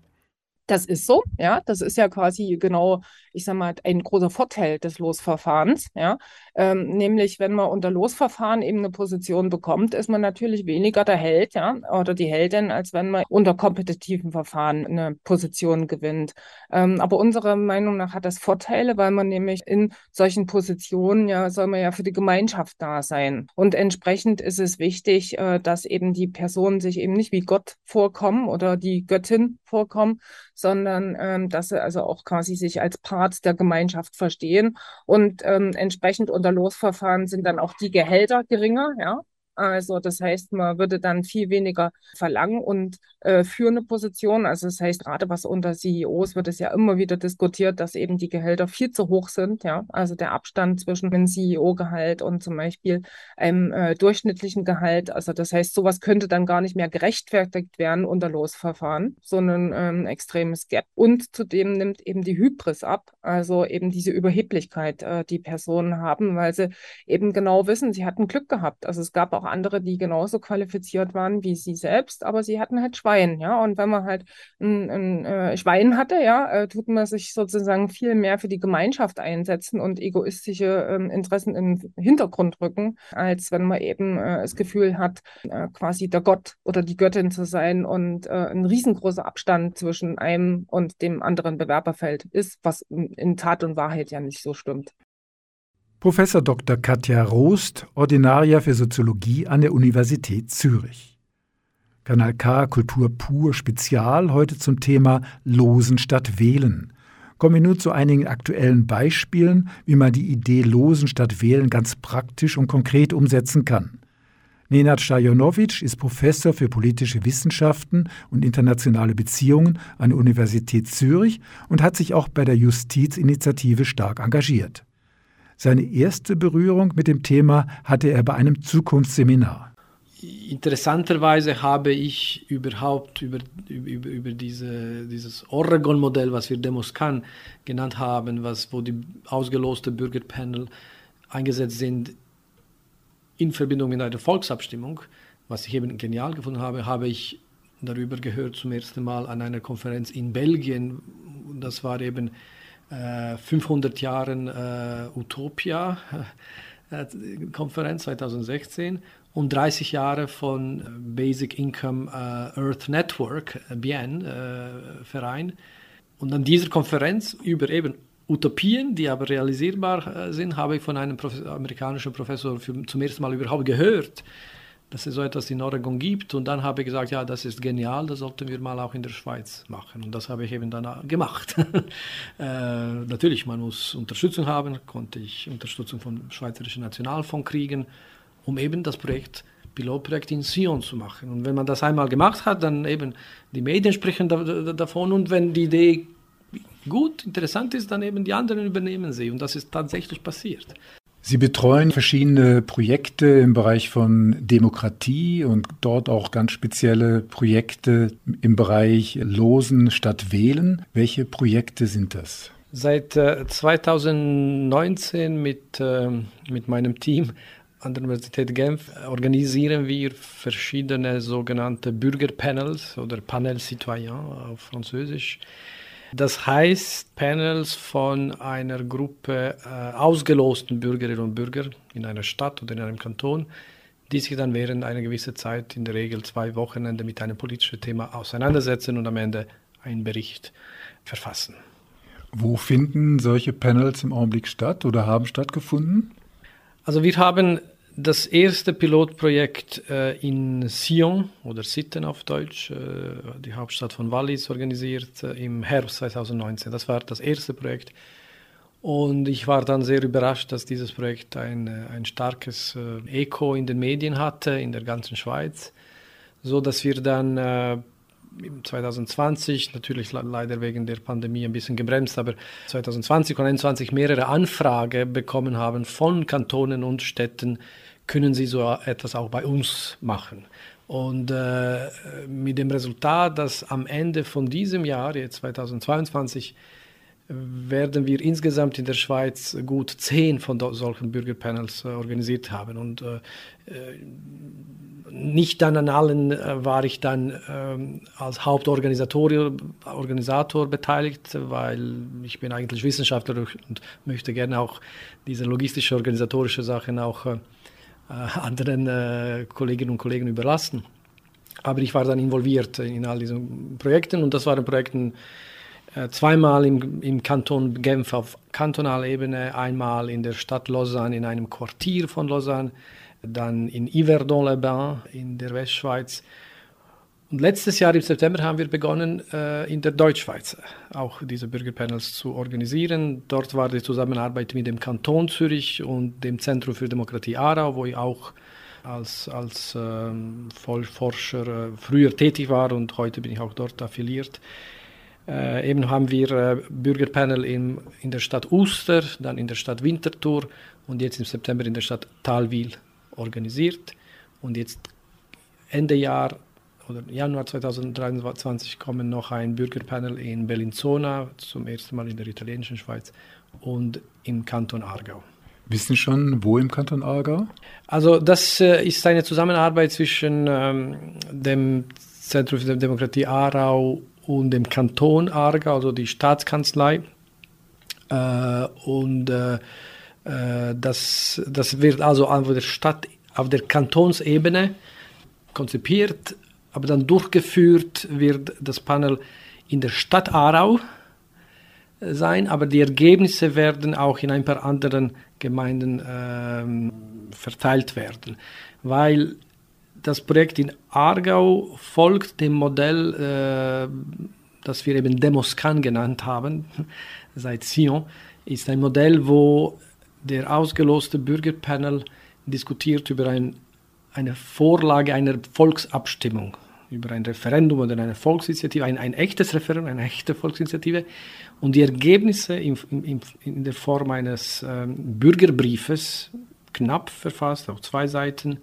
Das ist so, ja. Das ist ja quasi genau, ich sag mal, ein großer Vorteil des Losverfahrens, ja. Ähm, nämlich, wenn man unter Losverfahren eben eine Position bekommt, ist man natürlich weniger der Held, ja, oder die Heldin, als wenn man unter kompetitiven Verfahren eine Position gewinnt. Ähm, aber unserer Meinung nach hat das Vorteile, weil man nämlich in solchen Positionen, ja, soll man ja für die Gemeinschaft da sein. Und entsprechend ist es wichtig, äh, dass eben die Personen sich eben nicht wie Gott vorkommen oder die Göttin vorkommen, sondern ähm, dass sie also auch quasi sich als Part der Gemeinschaft verstehen. Und ähm, entsprechend unter Losverfahren sind dann auch die Gehälter geringer, ja. Also das heißt, man würde dann viel weniger verlangen und äh, für eine Position, also das heißt, gerade was unter CEOs wird es ja immer wieder diskutiert, dass eben die Gehälter viel zu hoch sind, ja. Also der Abstand zwischen einem CEO-Gehalt und zum Beispiel einem äh, durchschnittlichen Gehalt. Also das heißt, sowas könnte dann gar nicht mehr gerechtfertigt werden unter Losverfahren, sondern ähm, extremes Gap. Und zudem nimmt eben die Hybris ab, also eben diese Überheblichkeit, äh, die Personen haben, weil sie eben genau wissen, sie hatten Glück gehabt. Also es gab auch andere, die genauso qualifiziert waren wie sie selbst, aber sie hatten halt Schwein, ja. Und wenn man halt ein, ein äh, Schwein hatte, ja, äh, tut man sich sozusagen viel mehr für die Gemeinschaft einsetzen und egoistische ähm, Interessen in den Hintergrund rücken, als wenn man eben äh, das Gefühl hat, äh, quasi der Gott oder die Göttin zu sein und äh, ein riesengroßer Abstand zwischen einem und dem anderen Bewerberfeld ist, was in Tat und Wahrheit ja nicht so stimmt. Professor Dr. Katja Rost, Ordinaria für Soziologie an der Universität Zürich. Kanal K Kultur pur Spezial heute zum Thema Losen statt Wählen. Kommen wir nun zu einigen aktuellen Beispielen, wie man die Idee Losen statt Wählen ganz praktisch und konkret umsetzen kann. Nenad Stajanowitsch ist Professor für politische Wissenschaften und internationale Beziehungen an der Universität Zürich und hat sich auch bei der Justizinitiative stark engagiert. Seine erste Berührung mit dem Thema hatte er bei einem Zukunftsseminar. Interessanterweise habe ich überhaupt über, über, über diese, dieses Oregon-Modell, was wir Demoscan genannt haben, was, wo die ausgeloste Bürgerpanel eingesetzt sind, in Verbindung mit einer Volksabstimmung, was ich eben genial gefunden habe, habe ich darüber gehört zum ersten Mal an einer Konferenz in Belgien. Das war eben 500 äh, Jahren äh, Utopia äh, Konferenz 2016 und 30 Jahre von Basic Income Earth Network, BN Verein. Und an dieser Konferenz über eben Utopien, die aber realisierbar sind, habe ich von einem Professor, amerikanischen Professor für, zum ersten Mal überhaupt gehört dass es so etwas in Oregon gibt. Und dann habe ich gesagt, ja, das ist genial, das sollten wir mal auch in der Schweiz machen. Und das habe ich eben dann gemacht. äh, natürlich, man muss Unterstützung haben, konnte ich Unterstützung vom Schweizerischen Nationalfonds kriegen, um eben das Projekt Pilotprojekt in Sion zu machen. Und wenn man das einmal gemacht hat, dann eben die Medien sprechen da, da, davon und wenn die Idee gut, interessant ist, dann eben die anderen übernehmen sie. Und das ist tatsächlich passiert. Sie betreuen verschiedene Projekte im Bereich von Demokratie und dort auch ganz spezielle Projekte im Bereich Losen statt Wählen. Welche Projekte sind das? Seit äh, 2019 mit, äh, mit meinem Team an der Universität Genf organisieren wir verschiedene sogenannte Bürgerpanels oder Panel Citoyen auf Französisch das heißt, Panels von einer Gruppe äh, ausgelosten Bürgerinnen und Bürger in einer Stadt oder in einem Kanton, die sich dann während einer gewissen Zeit, in der Regel zwei Wochenende, mit einem politischen Thema auseinandersetzen und am Ende einen Bericht verfassen. Wo finden solche Panels im Augenblick statt oder haben stattgefunden? Also wir haben das erste Pilotprojekt äh, in Sion oder Sitten auf Deutsch, äh, die Hauptstadt von Wallis, organisiert äh, im Herbst 2019. Das war das erste Projekt. Und ich war dann sehr überrascht, dass dieses Projekt ein, ein starkes Echo in den Medien hatte, in der ganzen Schweiz, so dass wir dann 2020, natürlich leider wegen der Pandemie ein bisschen gebremst, aber 2020 und 2021 mehrere Anfragen bekommen haben von Kantonen und Städten, können Sie so etwas auch bei uns machen. Und äh, mit dem Resultat, dass am Ende von diesem Jahr, jetzt 2022, werden wir insgesamt in der Schweiz gut zehn von solchen Bürgerpanels äh, organisiert haben. Und äh, äh, nicht dann an allen äh, war ich dann ähm, als Hauptorganisator Organisator beteiligt, weil ich bin eigentlich Wissenschaftler und möchte gerne auch diese logistische, organisatorische Sachen auch äh, anderen äh, Kolleginnen und Kollegen überlassen. Aber ich war dann involviert in all diesen Projekten und das waren Projekte äh, zweimal im, im Kanton Genf auf kantonaler Ebene, einmal in der Stadt Lausanne in einem Quartier von Lausanne, dann in Yverdon-les-Bains in der Westschweiz und letztes Jahr im September haben wir begonnen, äh, in der Deutschschweiz auch diese Bürgerpanels zu organisieren. Dort war die Zusammenarbeit mit dem Kanton Zürich und dem Zentrum für Demokratie Aarau, wo ich auch als, als ähm, Forscher äh, früher tätig war und heute bin ich auch dort affiliiert. Äh, eben haben wir äh, Bürgerpanel in, in der Stadt Uster, dann in der Stadt Winterthur und jetzt im September in der Stadt Talwil organisiert. Und jetzt Ende Jahr oder Januar 2023 kommen noch ein Bürgerpanel in Bellinzona, zum ersten Mal in der italienischen Schweiz und im Kanton Aargau. Wissen schon, wo im Kanton Aargau? Also das äh, ist eine Zusammenarbeit zwischen ähm, dem Zentrum für Demokratie Aarau und dem Kanton Aargau, also die Staatskanzlei. Äh, und äh, das, das wird also auf der Stadt, auf der Kantonsebene konzipiert, aber dann durchgeführt wird das Panel in der Stadt Aarau äh, sein, aber die Ergebnisse werden auch in ein paar anderen Gemeinden ähm, verteilt werden, weil das Projekt in Aargau folgt dem Modell, äh, das wir eben Demoscan genannt haben, seit Sion, ist ein Modell, wo der ausgeloste Bürgerpanel diskutiert über ein, eine Vorlage einer Volksabstimmung, über ein Referendum oder eine Volksinitiative, ein, ein echtes Referendum, eine echte Volksinitiative. Und die Ergebnisse in, in, in der Form eines ähm, Bürgerbriefes, knapp verfasst, auf zwei Seiten,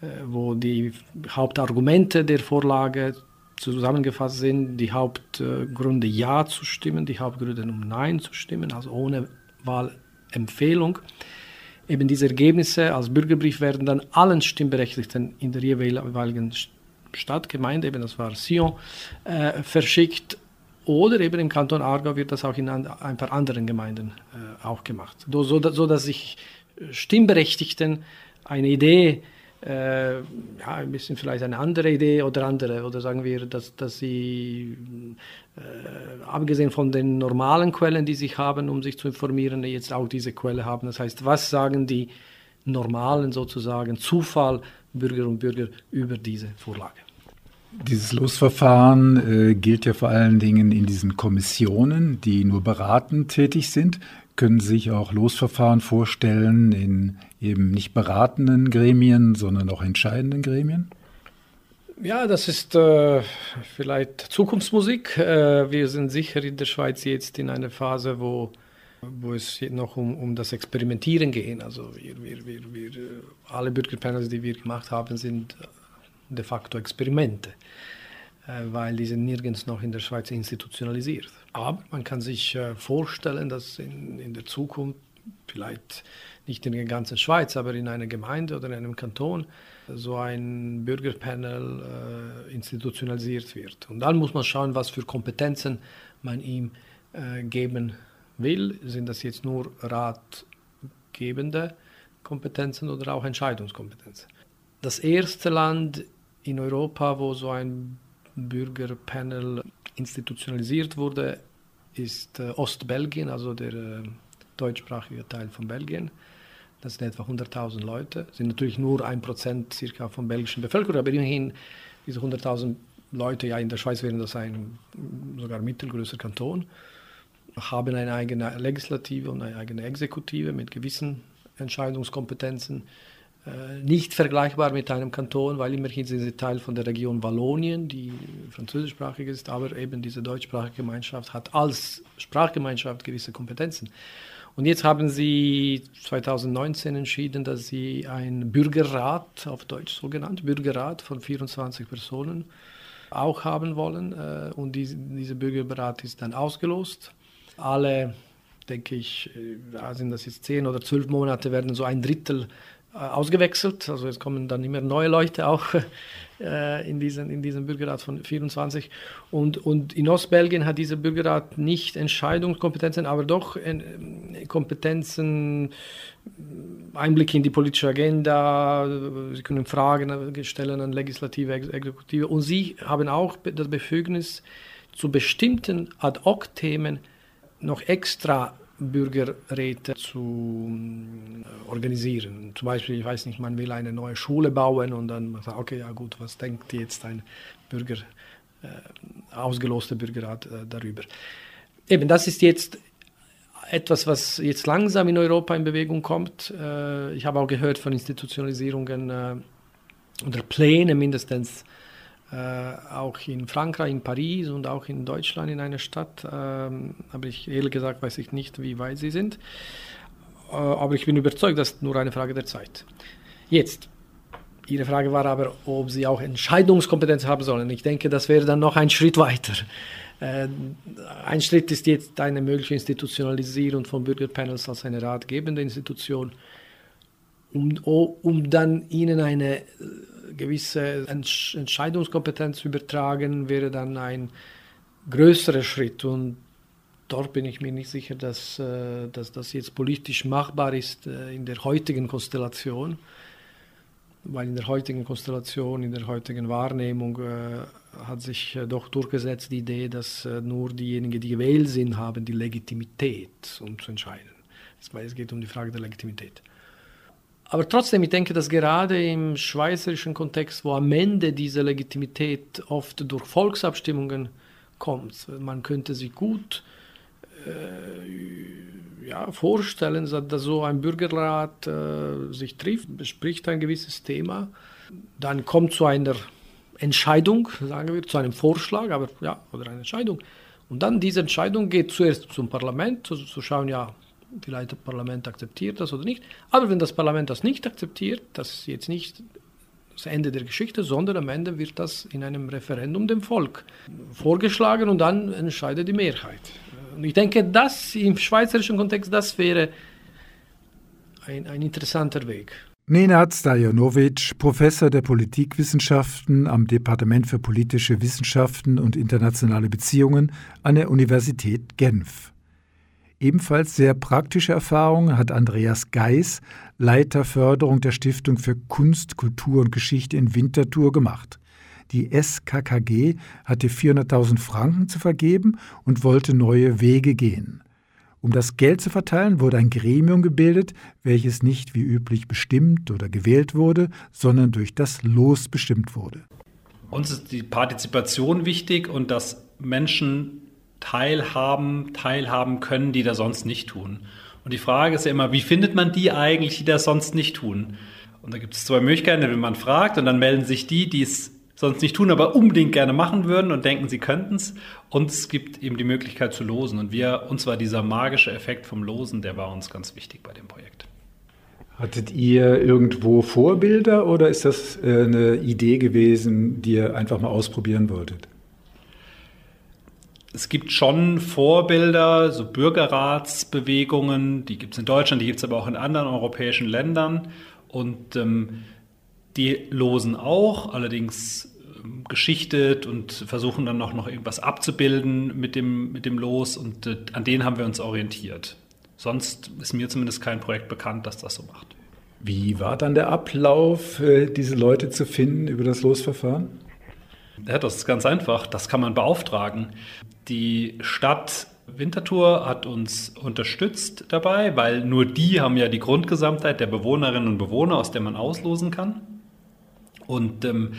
äh, wo die Hauptargumente der Vorlage zusammengefasst sind, die Hauptgründe Ja zu stimmen, die Hauptgründe um Nein zu stimmen, also ohne Wahlempfehlung. Eben diese Ergebnisse als Bürgerbrief werden dann allen Stimmberechtigten in der jeweiligen Stadt, Gemeinde, eben das war Sion, äh, verschickt. Oder eben im Kanton Aargau wird das auch in ein paar anderen Gemeinden äh, auch gemacht. So, so, so dass sich Stimmberechtigten eine Idee äh, ja, ein bisschen vielleicht eine andere Idee oder andere, oder sagen wir, dass, dass sie, äh, abgesehen von den normalen Quellen, die sie haben, um sich zu informieren, jetzt auch diese Quelle haben. Das heißt, was sagen die normalen sozusagen Zufall und Bürger über diese Vorlage? Dieses Losverfahren äh, gilt ja vor allen Dingen in diesen Kommissionen, die nur beratend tätig sind. Können sich auch Losverfahren vorstellen in eben nicht beratenden Gremien, sondern auch entscheidenden Gremien? Ja, das ist äh, vielleicht Zukunftsmusik. Äh, wir sind sicher in der Schweiz jetzt in einer Phase, wo, wo es noch um, um das Experimentieren geht. Also wir, wir, wir, wir, äh, alle Bürgerpanels, die wir gemacht haben, sind de facto Experimente, äh, weil die sind nirgends noch in der Schweiz institutionalisiert. Aber man kann sich äh, vorstellen, dass in, in der Zukunft vielleicht nicht in der ganzen Schweiz, aber in einer Gemeinde oder in einem Kanton so ein Bürgerpanel äh, institutionalisiert wird. Und dann muss man schauen, was für Kompetenzen man ihm äh, geben will. Sind das jetzt nur ratgebende Kompetenzen oder auch Entscheidungskompetenzen? Das erste Land in Europa, wo so ein Bürgerpanel institutionalisiert wurde, ist äh, Ostbelgien, also der äh, deutschsprachige Teil von Belgien. Das sind etwa 100.000 Leute, sind natürlich nur ein Prozent circa von belgischen Bevölkerung, aber immerhin diese 100.000 Leute, ja in der Schweiz wären das ein sogar mittelgrößer Kanton, haben eine eigene Legislative und eine eigene Exekutive mit gewissen Entscheidungskompetenzen. Äh, nicht vergleichbar mit einem Kanton, weil immerhin sind sie Teil von der Region Wallonien, die französischsprachig ist, aber eben diese deutschsprachige Gemeinschaft hat als Sprachgemeinschaft gewisse Kompetenzen. Und jetzt haben sie 2019 entschieden, dass sie ein Bürgerrat, auf Deutsch so genannt, Bürgerrat von 24 Personen auch haben wollen. Äh, und diese, dieser Bürgerrat ist dann ausgelost. Alle, denke ich, äh, sind das jetzt zehn oder zwölf Monate, werden so ein Drittel ausgewechselt. Also es kommen dann immer neue Leute auch äh, in, diesen, in diesen Bürgerrat von 24. Und, und in Ostbelgien hat dieser Bürgerrat nicht Entscheidungskompetenzen, aber doch äh, Kompetenzen, Einblick in die politische Agenda, sie können Fragen stellen an Legislative, Exekutive und sie haben auch das Befugnis, zu bestimmten Ad-Hoc-Themen noch extra Bürgerräte zu äh, organisieren. Zum Beispiel, ich weiß nicht, man will eine neue Schule bauen und dann sagt man, okay, ja gut, was denkt jetzt ein Bürger, äh, ausgeloster Bürgerrat äh, darüber? Eben, das ist jetzt etwas, was jetzt langsam in Europa in Bewegung kommt. Äh, ich habe auch gehört von Institutionalisierungen äh, oder Pläne mindestens, auch in Frankreich, in Paris und auch in Deutschland in einer Stadt. Ähm, aber ich ehrlich gesagt weiß ich nicht, wie weit sie sind. aber ich bin überzeugt, das ist nur eine Frage der Zeit. Jetzt, Ihre Frage war aber, ob Sie auch Entscheidungskompetenz haben sollen. Ich denke, das wäre dann noch ein Schritt weiter. Äh, ein Schritt ist jetzt eine mögliche Institutionalisierung von Bürgerpanels als eine ratgebende Institution, um, um dann ihnen eine äh, gewisse Entscheidungskompetenz zu übertragen, wäre dann ein größerer Schritt. Und dort bin ich mir nicht sicher, dass, äh, dass das jetzt politisch machbar ist in der heutigen Konstellation weil in der heutigen Konstellation, in der heutigen Wahrnehmung äh, hat sich äh, doch durchgesetzt die Idee, dass äh, nur diejenigen, die gewählt sind, haben die Legitimität, um zu entscheiden. Es geht um die Frage der Legitimität. Aber trotzdem, ich denke, dass gerade im schweizerischen Kontext, wo am Ende diese Legitimität oft durch Volksabstimmungen kommt, man könnte sich gut äh, ja, vorstellen, dass so ein Bürgerrat äh, sich trifft, bespricht ein gewisses Thema, dann kommt zu einer Entscheidung, sagen wir, zu einem Vorschlag, aber ja, oder eine Entscheidung. Und dann diese Entscheidung geht zuerst zum Parlament, zu, zu schauen, ja, vielleicht das Parlament akzeptiert das oder nicht. Aber wenn das Parlament das nicht akzeptiert, das ist jetzt nicht das Ende der Geschichte, sondern am Ende wird das in einem Referendum dem Volk vorgeschlagen und dann entscheidet die Mehrheit. Und ich denke, das im schweizerischen Kontext, das wäre ein, ein interessanter Weg. Nenad Stajanovic, Professor der Politikwissenschaften am Departement für politische Wissenschaften und internationale Beziehungen an der Universität Genf. Ebenfalls sehr praktische Erfahrungen hat Andreas Geis, Leiter Förderung der Stiftung für Kunst, Kultur und Geschichte in Winterthur, gemacht. Die SKKG hatte 400.000 Franken zu vergeben und wollte neue Wege gehen. Um das Geld zu verteilen, wurde ein Gremium gebildet, welches nicht wie üblich bestimmt oder gewählt wurde, sondern durch das Los bestimmt wurde. Uns ist die Partizipation wichtig und dass Menschen teilhaben, teilhaben können, die das sonst nicht tun. Und die Frage ist ja immer, wie findet man die eigentlich, die das sonst nicht tun? Und da gibt es zwei Möglichkeiten, wenn man fragt und dann melden sich die, die es sonst nicht tun, aber unbedingt gerne machen würden und denken, sie könnten es. Und es gibt eben die Möglichkeit zu losen. Und wir, uns war dieser magische Effekt vom Losen, der war uns ganz wichtig bei dem Projekt. Hattet ihr irgendwo Vorbilder oder ist das äh, eine Idee gewesen, die ihr einfach mal ausprobieren wolltet? Es gibt schon Vorbilder, so Bürgerratsbewegungen, die gibt es in Deutschland, die gibt es aber auch in anderen europäischen Ländern. Und ähm, die losen auch, allerdings ähm, geschichtet und versuchen dann auch noch irgendwas abzubilden mit dem, mit dem Los und äh, an denen haben wir uns orientiert. Sonst ist mir zumindest kein Projekt bekannt, das das so macht. Wie war dann der Ablauf, äh, diese Leute zu finden über das Losverfahren? Ja, das ist ganz einfach. Das kann man beauftragen. Die Stadt Winterthur hat uns unterstützt dabei, weil nur die haben ja die Grundgesamtheit der Bewohnerinnen und Bewohner, aus der man auslosen kann. Und ähm,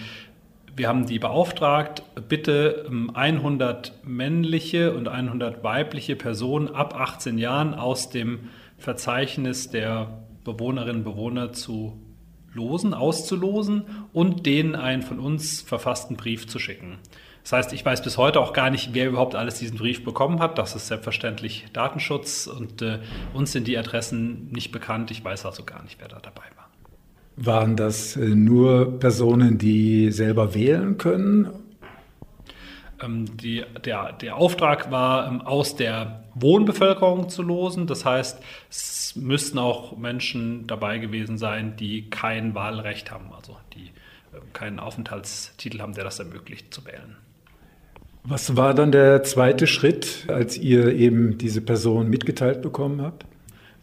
wir haben die beauftragt, bitte 100 ähm, männliche und 100 weibliche Personen ab 18 Jahren aus dem Verzeichnis der Bewohnerinnen und Bewohner zu losen, auszulosen und denen einen von uns verfassten Brief zu schicken. Das heißt, ich weiß bis heute auch gar nicht, wer überhaupt alles diesen Brief bekommen hat. Das ist selbstverständlich Datenschutz und äh, uns sind die Adressen nicht bekannt. Ich weiß also gar nicht, wer da dabei war. Waren das äh, nur Personen, die selber wählen können? Ähm, die, der, der Auftrag war, ähm, aus der Wohnbevölkerung zu losen. Das heißt, es müssten auch Menschen dabei gewesen sein, die kein Wahlrecht haben, also die ähm, keinen Aufenthaltstitel haben, der das ermöglicht zu wählen. Was war dann der zweite Schritt, als ihr eben diese Person mitgeteilt bekommen habt?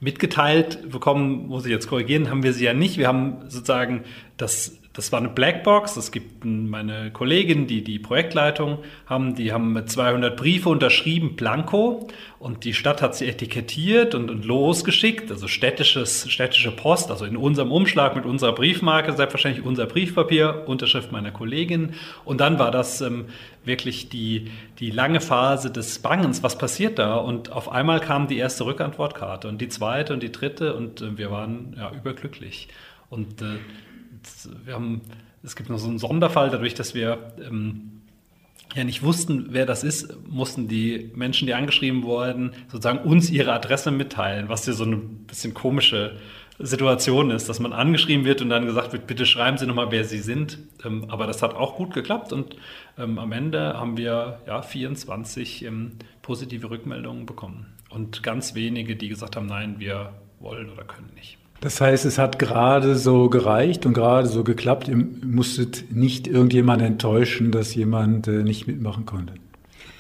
Mitgeteilt bekommen, muss ich jetzt korrigieren, haben wir sie ja nicht. Wir haben sozusagen das das war eine Blackbox. Es gibt meine Kollegin, die die Projektleitung haben, die haben 200 Briefe unterschrieben, blanko. Und die Stadt hat sie etikettiert und, und losgeschickt, also städtisches, städtische Post, also in unserem Umschlag mit unserer Briefmarke, selbstverständlich unser Briefpapier, Unterschrift meiner Kollegin. Und dann war das ähm, wirklich die, die lange Phase des Bangens. Was passiert da? Und auf einmal kam die erste Rückantwortkarte und die zweite und die dritte und äh, wir waren ja überglücklich. Und äh, wir haben, es gibt noch so einen Sonderfall, dadurch, dass wir ähm, ja nicht wussten, wer das ist, mussten die Menschen, die angeschrieben wurden, sozusagen uns ihre Adresse mitteilen, was ja so eine bisschen komische Situation ist, dass man angeschrieben wird und dann gesagt wird, bitte schreiben Sie nochmal, wer Sie sind. Ähm, aber das hat auch gut geklappt und ähm, am Ende haben wir ja 24 ähm, positive Rückmeldungen bekommen und ganz wenige, die gesagt haben, nein, wir wollen oder können nicht. Das heißt, es hat gerade so gereicht und gerade so geklappt. Ihr musstet nicht irgendjemand enttäuschen, dass jemand äh, nicht mitmachen konnte.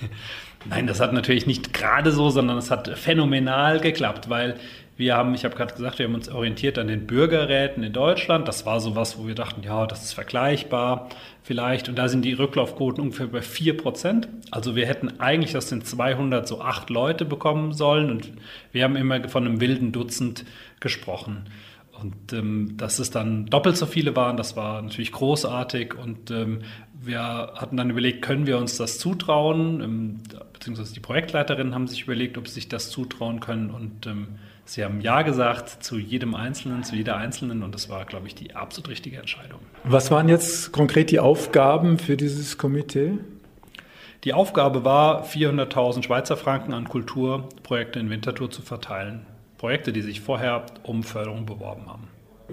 Nein, das hat natürlich nicht gerade so, sondern es hat phänomenal geklappt, weil wir haben, ich habe gerade gesagt, wir haben uns orientiert an den Bürgerräten in Deutschland. Das war so was, wo wir dachten, ja, das ist vergleichbar vielleicht. Und da sind die Rücklaufquoten ungefähr bei 4 Prozent. Also wir hätten eigentlich aus den 200 so acht Leute bekommen sollen. Und wir haben immer von einem wilden Dutzend gesprochen. Und ähm, dass es dann doppelt so viele waren, das war natürlich großartig. Und ähm, wir hatten dann überlegt, können wir uns das zutrauen? Ähm, beziehungsweise die Projektleiterinnen haben sich überlegt, ob sie sich das zutrauen können. Und ähm, Sie haben Ja gesagt zu jedem Einzelnen, zu jeder Einzelnen und das war, glaube ich, die absolut richtige Entscheidung. Was waren jetzt konkret die Aufgaben für dieses Komitee? Die Aufgabe war, 400.000 Schweizer Franken an Kulturprojekte in Winterthur zu verteilen. Projekte, die sich vorher um Förderung beworben haben.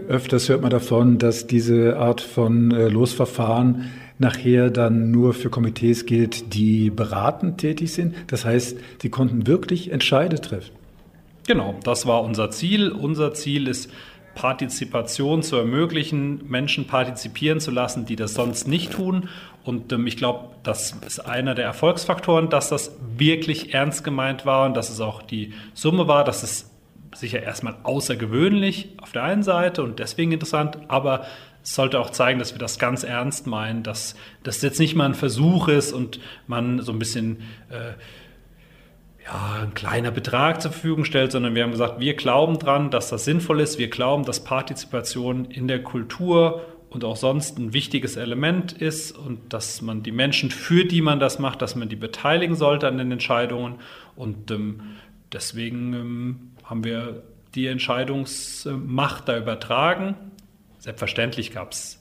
Öfters hört man davon, dass diese Art von äh, Losverfahren nachher dann nur für Komitees gilt, die beratend tätig sind. Das heißt, die konnten wirklich Entscheide treffen. Genau, das war unser Ziel. Unser Ziel ist, Partizipation zu ermöglichen, Menschen partizipieren zu lassen, die das sonst nicht tun. Und ähm, ich glaube, das ist einer der Erfolgsfaktoren, dass das wirklich ernst gemeint war und dass es auch die Summe war. Das ist sicher erstmal außergewöhnlich auf der einen Seite und deswegen interessant, aber es sollte auch zeigen, dass wir das ganz ernst meinen, dass das jetzt nicht mal ein Versuch ist und man so ein bisschen äh, ja, ein kleiner Betrag zur Verfügung stellt, sondern wir haben gesagt, wir glauben dran, dass das sinnvoll ist. Wir glauben, dass Partizipation in der Kultur und auch sonst ein wichtiges Element ist und dass man die Menschen, für die man das macht, dass man die beteiligen sollte an den Entscheidungen. Und ähm, deswegen ähm, haben wir die Entscheidungsmacht da übertragen. Selbstverständlich gab es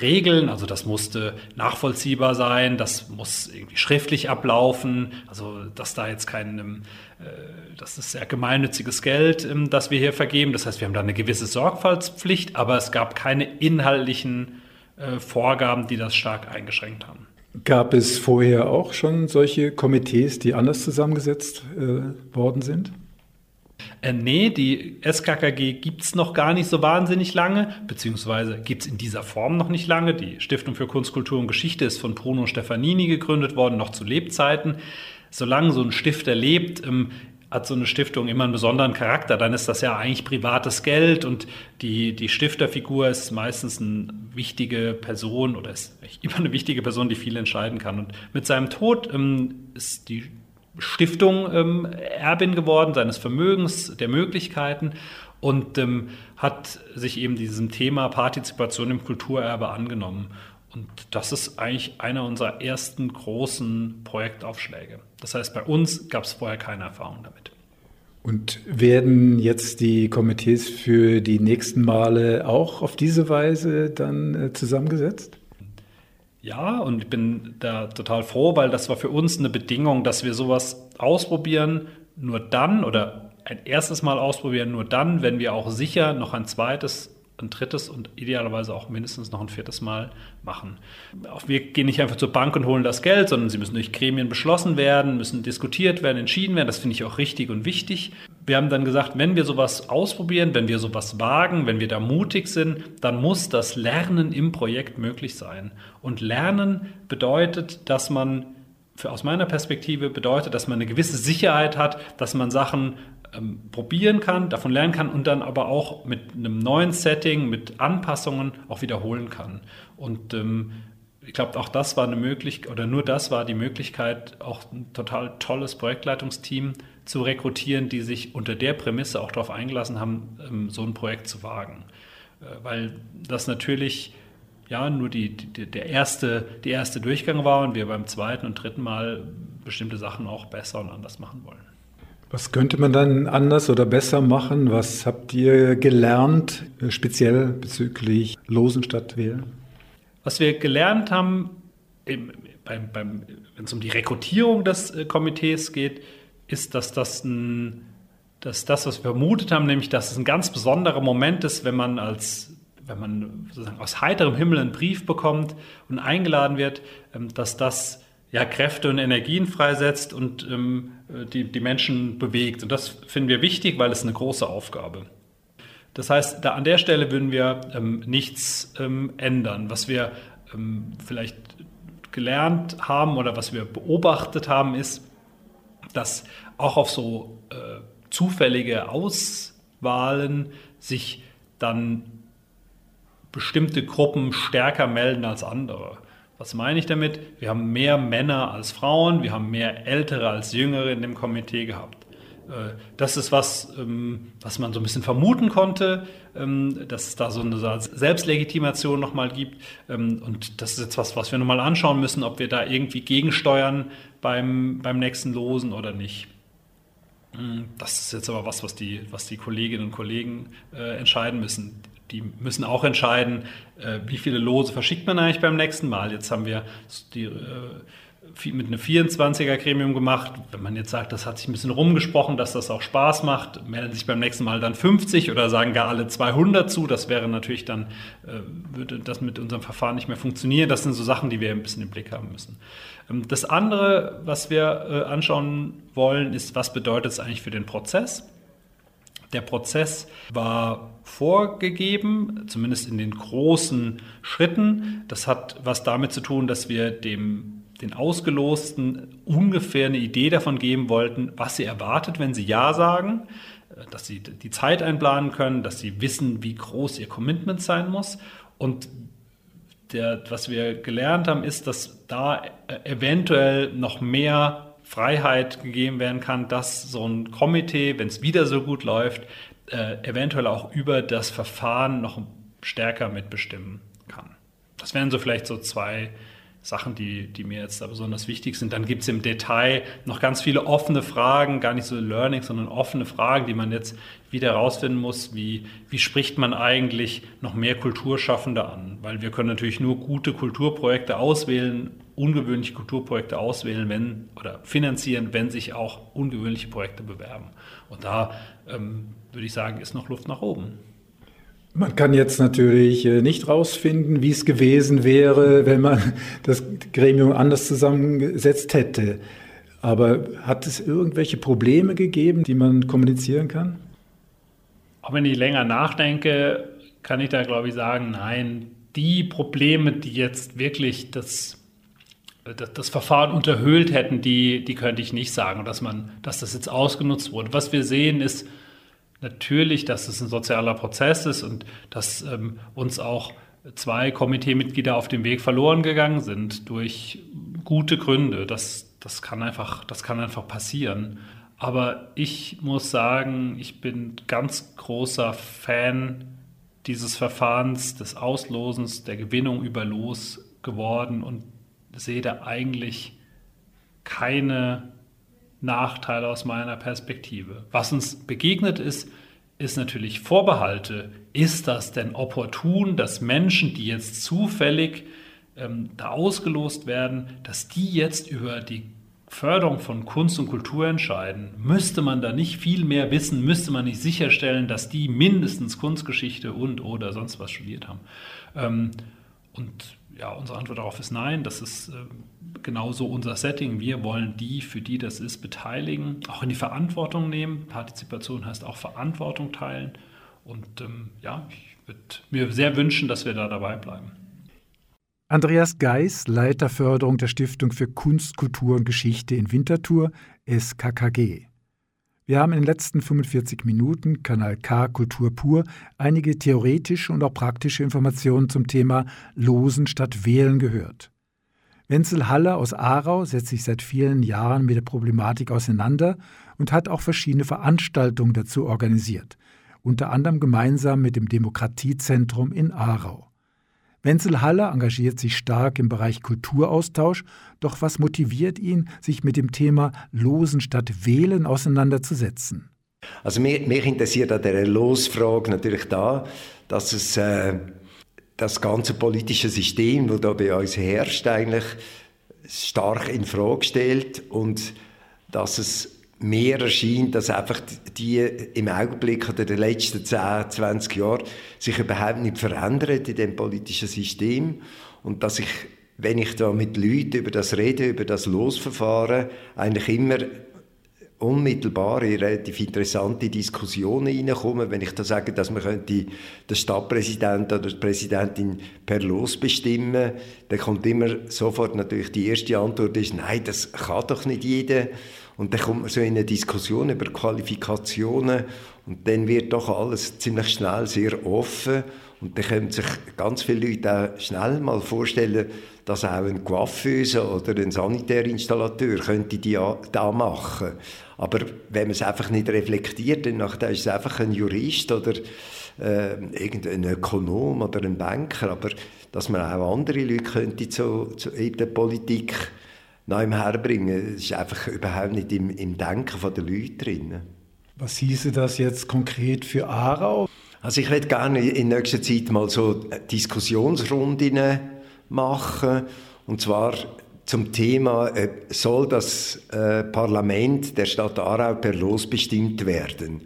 Regeln, also das musste nachvollziehbar sein, das muss irgendwie schriftlich ablaufen, also dass da jetzt kein, ähm, äh, das ist sehr gemeinnütziges Geld, ähm, das wir hier vergeben. Das heißt, wir haben da eine gewisse Sorgfaltspflicht, aber es gab keine inhaltlichen äh, Vorgaben, die das stark eingeschränkt haben. Gab es vorher auch schon solche Komitees, die anders zusammengesetzt äh, worden sind? Äh, nee, die SKKG gibt es noch gar nicht so wahnsinnig lange, beziehungsweise gibt es in dieser Form noch nicht lange. Die Stiftung für Kunst, Kultur und Geschichte ist von Bruno Stefanini gegründet worden, noch zu Lebzeiten. Solange so ein Stifter lebt, ähm, hat so eine Stiftung immer einen besonderen Charakter. Dann ist das ja eigentlich privates Geld und die, die Stifterfigur ist meistens eine wichtige Person oder ist immer eine wichtige Person, die viel entscheiden kann. Und mit seinem Tod ähm, ist die Stiftung ähm, Erbin geworden, seines Vermögens, der Möglichkeiten und ähm, hat sich eben diesem Thema Partizipation im Kulturerbe angenommen. Und das ist eigentlich einer unserer ersten großen Projektaufschläge. Das heißt, bei uns gab es vorher keine Erfahrung damit. Und werden jetzt die Komitees für die nächsten Male auch auf diese Weise dann äh, zusammengesetzt? Ja, und ich bin da total froh, weil das war für uns eine Bedingung, dass wir sowas ausprobieren, nur dann oder ein erstes Mal ausprobieren, nur dann, wenn wir auch sicher noch ein zweites ein drittes und idealerweise auch mindestens noch ein viertes Mal machen. Wir gehen nicht einfach zur Bank und holen das Geld, sondern sie müssen durch Gremien beschlossen werden, müssen diskutiert werden, entschieden werden. Das finde ich auch richtig und wichtig. Wir haben dann gesagt, wenn wir sowas ausprobieren, wenn wir sowas wagen, wenn wir da mutig sind, dann muss das Lernen im Projekt möglich sein. Und Lernen bedeutet, dass man für, aus meiner Perspektive bedeutet, dass man eine gewisse Sicherheit hat, dass man Sachen ähm, probieren kann, davon lernen kann und dann aber auch mit einem neuen Setting, mit Anpassungen auch wiederholen kann. Und ähm, ich glaube, auch das war eine Möglichkeit, oder nur das war die Möglichkeit, auch ein total tolles Projektleitungsteam zu rekrutieren, die sich unter der Prämisse auch darauf eingelassen haben, ähm, so ein Projekt zu wagen. Äh, weil das natürlich ja nur die, die, der erste, die erste Durchgang war und wir beim zweiten und dritten Mal bestimmte Sachen auch besser und anders machen wollen. Was könnte man dann anders oder besser machen? Was habt ihr gelernt, äh, speziell bezüglich Losen statt Wählen? Was wir gelernt haben, wenn es um die Rekrutierung des äh, Komitees geht, ist, dass das ein, dass das, was wir vermutet haben, nämlich, dass es ein ganz besonderer Moment ist, wenn man als wenn man sozusagen aus heiterem Himmel einen Brief bekommt und eingeladen wird, ähm, dass das ja, Kräfte und Energien freisetzt und ähm, die, die Menschen bewegt. Und das finden wir wichtig, weil es eine große Aufgabe. Das heißt, da an der Stelle würden wir ähm, nichts ähm, ändern. Was wir ähm, vielleicht gelernt haben oder was wir beobachtet haben, ist, dass auch auf so äh, zufällige Auswahlen sich dann bestimmte Gruppen stärker melden als andere. Was meine ich damit? Wir haben mehr Männer als Frauen, wir haben mehr Ältere als Jüngere in dem Komitee gehabt. Äh, das ist was, ähm, was man so ein bisschen vermuten konnte, ähm, dass es da so eine Selbstlegitimation nochmal gibt. Ähm, und das ist jetzt was, was wir nochmal anschauen müssen, ob wir da irgendwie gegensteuern beim, beim nächsten Losen oder nicht. Das ist jetzt aber was, was die, was die Kolleginnen und Kollegen äh, entscheiden müssen die müssen auch entscheiden, äh, wie viele Lose verschickt man eigentlich beim nächsten Mal. Jetzt haben wir die, äh, mit einem 24er-Gremium gemacht. Wenn man jetzt sagt, das hat sich ein bisschen rumgesprochen, dass das auch Spaß macht, melden sich beim nächsten Mal dann 50 oder sagen gar alle 200 zu. Das wäre natürlich dann, äh, würde das mit unserem Verfahren nicht mehr funktionieren. Das sind so Sachen, die wir ein bisschen im Blick haben müssen. Ähm, das andere, was wir anschauen wollen, ist, was bedeutet es eigentlich für den Prozess? Der Prozess war vorgegeben, zumindest in den großen Schritten. Das hat was damit zu tun, dass wir dem, den Ausgelosten ungefähr eine Idee davon geben wollten, was sie erwartet, wenn sie Ja sagen, dass sie die Zeit einplanen können, dass sie wissen, wie groß ihr Commitment sein muss. Und der, was wir gelernt haben, ist, dass da eventuell noch mehr Freiheit gegeben werden kann, dass so ein Komitee, wenn es wieder so gut läuft, äh, eventuell auch über das Verfahren noch stärker mitbestimmen kann. Das wären so vielleicht so zwei Sachen, die, die mir jetzt da besonders wichtig sind. Dann gibt es im Detail noch ganz viele offene Fragen, gar nicht so Learning, sondern offene Fragen, die man jetzt wieder herausfinden muss, wie, wie spricht man eigentlich noch mehr Kulturschaffende an? Weil wir können natürlich nur gute Kulturprojekte auswählen, ungewöhnliche Kulturprojekte auswählen, wenn oder finanzieren, wenn sich auch ungewöhnliche Projekte bewerben. Und da ähm, würde ich sagen, ist noch Luft nach oben. Man kann jetzt natürlich äh, nicht rausfinden, wie es gewesen wäre, wenn man das Gremium anders zusammengesetzt hätte. Aber hat es irgendwelche Probleme gegeben, die man kommunizieren kann? Auch wenn ich länger nachdenke, kann ich da, glaube ich, sagen, nein, die Probleme, die jetzt wirklich das das, das, Verfahren unterhöhlt hätten, die, die könnte ich nicht sagen, dass, man, dass das jetzt ausgenutzt wurde. Was wir sehen, ist natürlich, dass es ein sozialer Prozess ist und dass ähm, uns auch zwei Komiteemitglieder auf dem Weg verloren gegangen sind durch gute Gründe. Das, das, kann einfach, das kann einfach passieren. Aber ich muss sagen, ich bin ganz großer Fan dieses Verfahrens, des Auslosens, der Gewinnung über Los geworden und sehe da eigentlich keine Nachteile aus meiner Perspektive. Was uns begegnet ist, ist natürlich Vorbehalte. Ist das denn opportun, dass Menschen, die jetzt zufällig ähm, da ausgelost werden, dass die jetzt über die Förderung von Kunst und Kultur entscheiden? Müsste man da nicht viel mehr wissen? Müsste man nicht sicherstellen, dass die mindestens Kunstgeschichte und oder sonst was studiert haben? Ähm, und ja, unsere Antwort darauf ist nein. Das ist äh, genauso unser Setting. Wir wollen die, für die das ist, beteiligen, auch in die Verantwortung nehmen. Partizipation heißt auch Verantwortung teilen. Und ähm, ja, ich würde mir sehr wünschen, dass wir da dabei bleiben. Andreas Geis, Leiter Förderung der Stiftung für Kunst, Kultur und Geschichte in Winterthur, SKKG. Wir haben in den letzten 45 Minuten Kanal K Kultur pur einige theoretische und auch praktische Informationen zum Thema Losen statt Wählen gehört. Wenzel Haller aus Aarau setzt sich seit vielen Jahren mit der Problematik auseinander und hat auch verschiedene Veranstaltungen dazu organisiert, unter anderem gemeinsam mit dem Demokratiezentrum in Aarau. Wenzel Haller engagiert sich stark im Bereich Kulturaustausch, doch was motiviert ihn, sich mit dem Thema Losen statt Wählen auseinanderzusetzen? Also mich, mich interessiert an der Losfrage natürlich da, dass es äh, das ganze politische System, das da bei uns herrscht, eigentlich stark in Frage stellt und dass es mir erscheint, dass einfach die im Augenblick oder den letzten 10, 20 Jahren sich überhaupt nicht verändert in dem politischen System und dass ich, wenn ich da mit Leuten über das rede, über das Losverfahren, eigentlich immer unmittelbar in relativ interessante Diskussionen hineinkommen, wenn ich da sage, dass man könnte den Stadtpräsident oder die Präsidentin per Los bestimmen, dann kommt immer sofort natürlich die erste Antwort ist, nein, das kann doch nicht jeder. Und dann kommt man so in eine Diskussion über Qualifikationen und dann wird doch alles ziemlich schnell sehr offen und dann können sich ganz viele Leute auch schnell mal vorstellen, dass auch ein Coiffeuse oder ein Sanitärinstallateur könnte die da machen. Aber wenn man es einfach nicht reflektiert, dann ist es einfach ein Jurist oder äh, irgendein Ökonom oder ein Banker. Aber dass man auch andere Leute könnte zu, zu in der Politik neu herbringen, ist einfach überhaupt nicht im, im Denken der Leute drin. Was hieße das jetzt konkret für Aarau? Also ich würde gerne in nächster Zeit mal so Diskussionsrunden machen und zwar zum Thema, äh, soll das äh, Parlament der Stadt Aarau per Los bestimmt werden?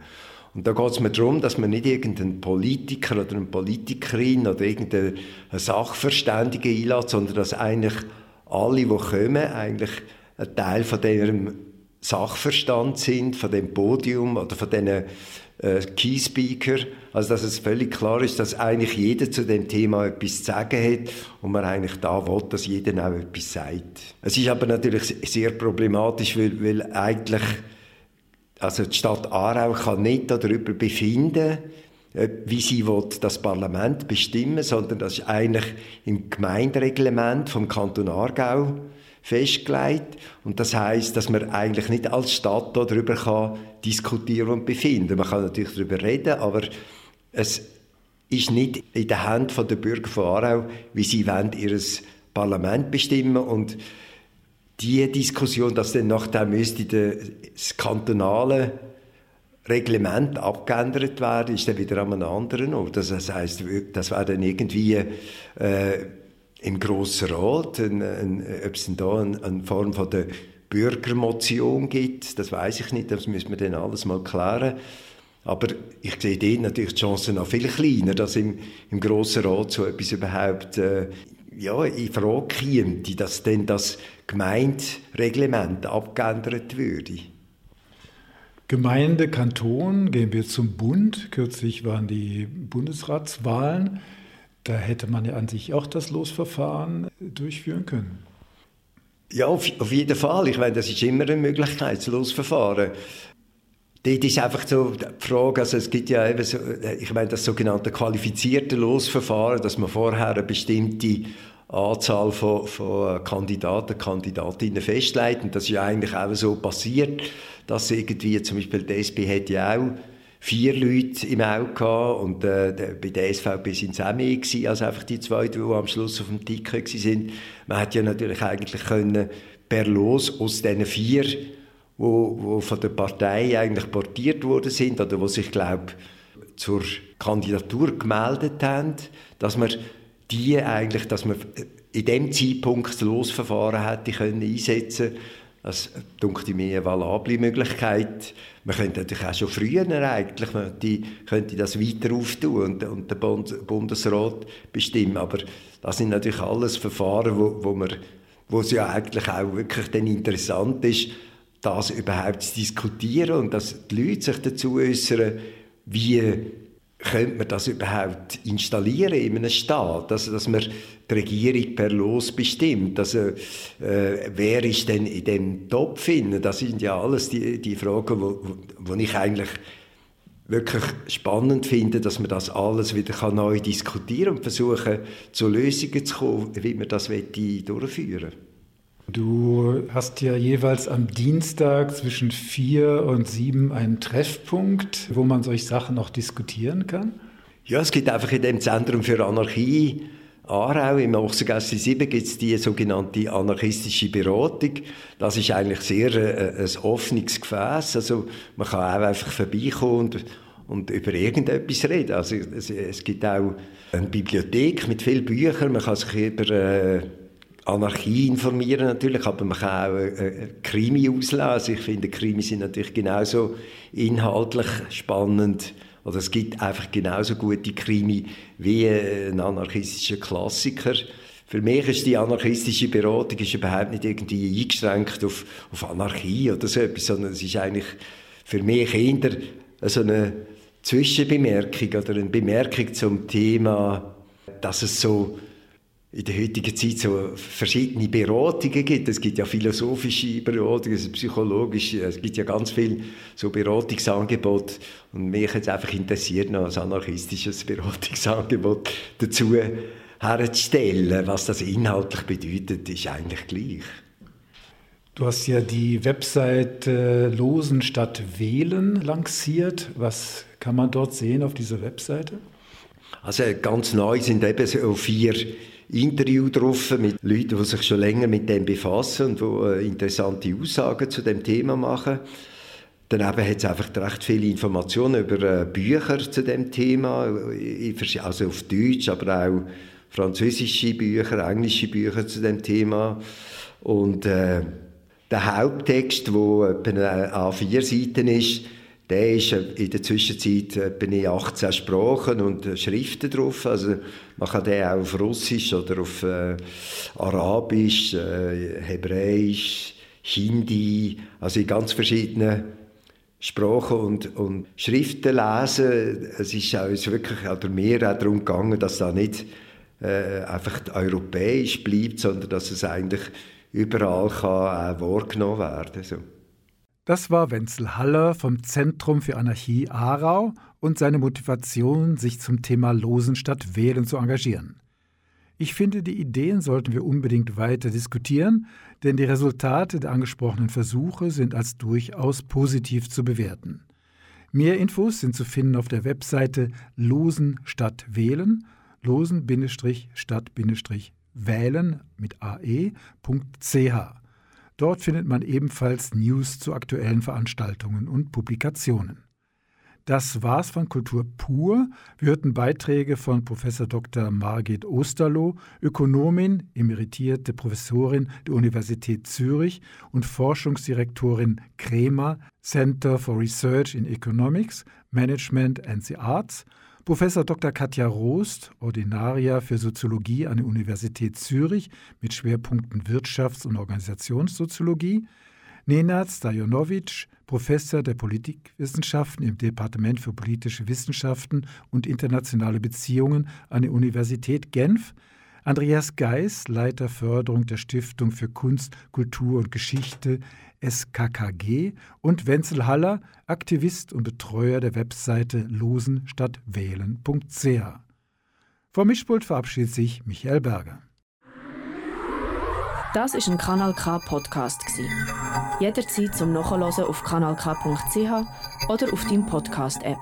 Und da geht es mir darum, dass man nicht irgendeinen Politiker oder eine Politikerin oder irgendeine Sachverständige einlädt, sondern dass eigentlich alle, die kommen, eigentlich ein Teil von diesem Sachverstand sind, von dem Podium oder von diesen äh, Key Speaker, also dass es völlig klar ist, dass eigentlich jeder zu dem Thema etwas zu sagen hat und man eigentlich da will, dass jeder auch etwas sagt. Es ist aber natürlich sehr problematisch, weil, weil eigentlich also die Stadt Aarau kann nicht darüber befinden, wie sie will, das Parlament bestimmen, sondern das ist eigentlich im Gemeindereglement vom Kanton Aargau festgelegt. Und das heißt, dass man eigentlich nicht als Stadt darüber kann diskutieren und befinden. Man kann natürlich darüber reden, aber es ist nicht in der Hand der Bürger von Aarau, wie sie wollen, ihr Parlament bestimmen und die Diskussion, dass dann nachher müsste das kantonale Reglement abgeändert werden, ist dann wieder an einem anderen Ort. Das heißt, das wäre dann irgendwie äh, im Grossen Rat, ein, ein, ob es da eine, eine Form von der Bürgermotion gibt, das weiß ich nicht, das müssen wir dann alles mal klären. Aber ich sehe dort natürlich die Chancen noch viel kleiner, dass im, im Grossen Rat so etwas überhaupt äh, ja, in Frage käme, dass dann das Gemeindereglement abgeändert würde. Gemeinde, Kanton, gehen wir zum Bund. Kürzlich waren die Bundesratswahlen. Da hätte man ja an sich auch das Losverfahren durchführen können. Ja, auf, auf jeden Fall. Ich meine, das ist immer eine Möglichkeit, das Losverfahren. Dort ist einfach so die Frage, also es gibt ja eben so, ich meine, das sogenannte qualifizierte Losverfahren, dass man vorher eine bestimmte Anzahl von, von Kandidaten, Kandidatinnen festlegt. Und das ist ja eigentlich auch so passiert, dass irgendwie zum Beispiel die SP hat ja auch vier Leute im Auge gehabt und äh, bei der SVP sind es auch mehr gewesen, als einfach die zwei, die am Schluss auf dem Ticket sind. Man hätte ja natürlich eigentlich können per Los aus diesen vier, wo, wo von der Partei eigentlich portiert worden sind oder wo sich glaube zur Kandidatur gemeldet haben, dass man die eigentlich, dass man in dem Zeitpunkt das Losverfahren hätte können einsetzen das dunkte mir eine valable Möglichkeit. Man könnte natürlich auch schon früher eigentlich, man die, könnte das weiter auftun und, und der Bundesrat bestimmen. Aber das sind natürlich alles Verfahren, wo, wo man, wo es ja eigentlich auch wirklich dann interessant ist, das überhaupt zu diskutieren und dass die Leute sich dazu äußern, wie könnte man das überhaupt installieren in einem Staat? Also, dass man die Regierung per Los bestimmt. Also, äh, wer ist denn in dem Topf finden? Das sind ja alles die, die Fragen, wo, wo ich eigentlich wirklich spannend finde, dass man das alles wieder neu diskutieren und versuchen, zu Lösungen zu kommen, wie man das durchführen will. Du hast ja jeweils am Dienstag zwischen vier und sieben einen Treffpunkt, wo man solche Sachen auch diskutieren kann. Ja, es gibt einfach in dem Zentrum für Anarchie Aarau im Ochsengasse 7 gibt es die sogenannte anarchistische Beratung. Das ist eigentlich sehr äh, ein offenes Gefäß. Also man kann auch einfach vorbeikommen und, und über irgendetwas reden. Also es, es, gibt auch eine Bibliothek mit vielen Büchern. Man kann sich über äh, Anarchie informieren natürlich, aber man kann auch äh, Krimi auslesen. Also ich finde, Krimi sind natürlich genauso inhaltlich spannend. Oder es gibt einfach genauso gute Krimi wie ein anarchistischer Klassiker. Für mich ist die anarchistische Beratung ist überhaupt nicht irgendwie eingeschränkt auf, auf Anarchie oder so etwas, sondern es ist eigentlich für mich eher so eine Zwischenbemerkung oder eine Bemerkung zum Thema, dass es so in der heutigen Zeit so verschiedene Beratungen gibt. Es gibt ja philosophische Beratungen, psychologische, es gibt ja ganz viele so Beratungsangebote. Und mich hat es einfach interessiert, noch ein anarchistisches Beratungsangebot dazu herzustellen. Was das inhaltlich bedeutet, ist eigentlich gleich. Du hast ja die Website äh, Losen statt Wählen lanciert. Was kann man dort sehen auf dieser Webseite? Also ganz neu sind eben so vier Interview drauf mit Leuten, die sich schon länger mit dem befassen und die äh, interessante Aussagen zu dem Thema machen. Daneben hat es einfach recht viele Informationen über äh, Bücher zu dem Thema, also auf Deutsch, aber auch französische Bücher, englische Bücher zu dem Thema. Und äh, der Haupttext, wo etwa A4 Seiten ist, der ist in der Zwischenzeit etwa in 18 Sprachen und äh, Schriften drauf. Also man kann den auch auf Russisch oder auf äh, Arabisch, äh, Hebräisch, Hindi, also in ganz verschiedenen Sprachen und, und Schriften lesen. Es ist uns wirklich, oder mir auch darum gegangen, dass da nicht äh, einfach europäisch bleibt, sondern dass es eigentlich überall kann auch wahrgenommen werden kann. So. Das war Wenzel Haller vom Zentrum für Anarchie Aarau und seine Motivation, sich zum Thema Losen statt Wählen zu engagieren. Ich finde, die Ideen sollten wir unbedingt weiter diskutieren, denn die Resultate der angesprochenen Versuche sind als durchaus positiv zu bewerten. Mehr Infos sind zu finden auf der Webseite Losen statt Wählen, losen-stadt-wählen mit ae.ch. Dort findet man ebenfalls News zu aktuellen Veranstaltungen und Publikationen. Das war's von Kultur pur. Wir hörten Beiträge von Prof. Dr. Margit Osterloh, Ökonomin, emeritierte Professorin der Universität Zürich und Forschungsdirektorin Kremer, Center for Research in Economics, Management and the Arts Professor Dr. Katja Rost, Ordinaria für Soziologie an der Universität Zürich mit Schwerpunkten Wirtschafts- und Organisationssoziologie, Nenad Stajonovic, Professor der Politikwissenschaften im Departement für politische Wissenschaften und internationale Beziehungen an der Universität Genf, Andreas Geis, Leiter Förderung der Stiftung für Kunst, Kultur und Geschichte SKKG und Wenzel Haller, Aktivist und Betreuer der Webseite losenstadtwählen.ch. Vom Mischpult verabschiedet sich Michael Berger. Das ist ein Kanal K Podcast Jederzeit zum Nachhören auf kanalk.ch oder auf deinem Podcast App.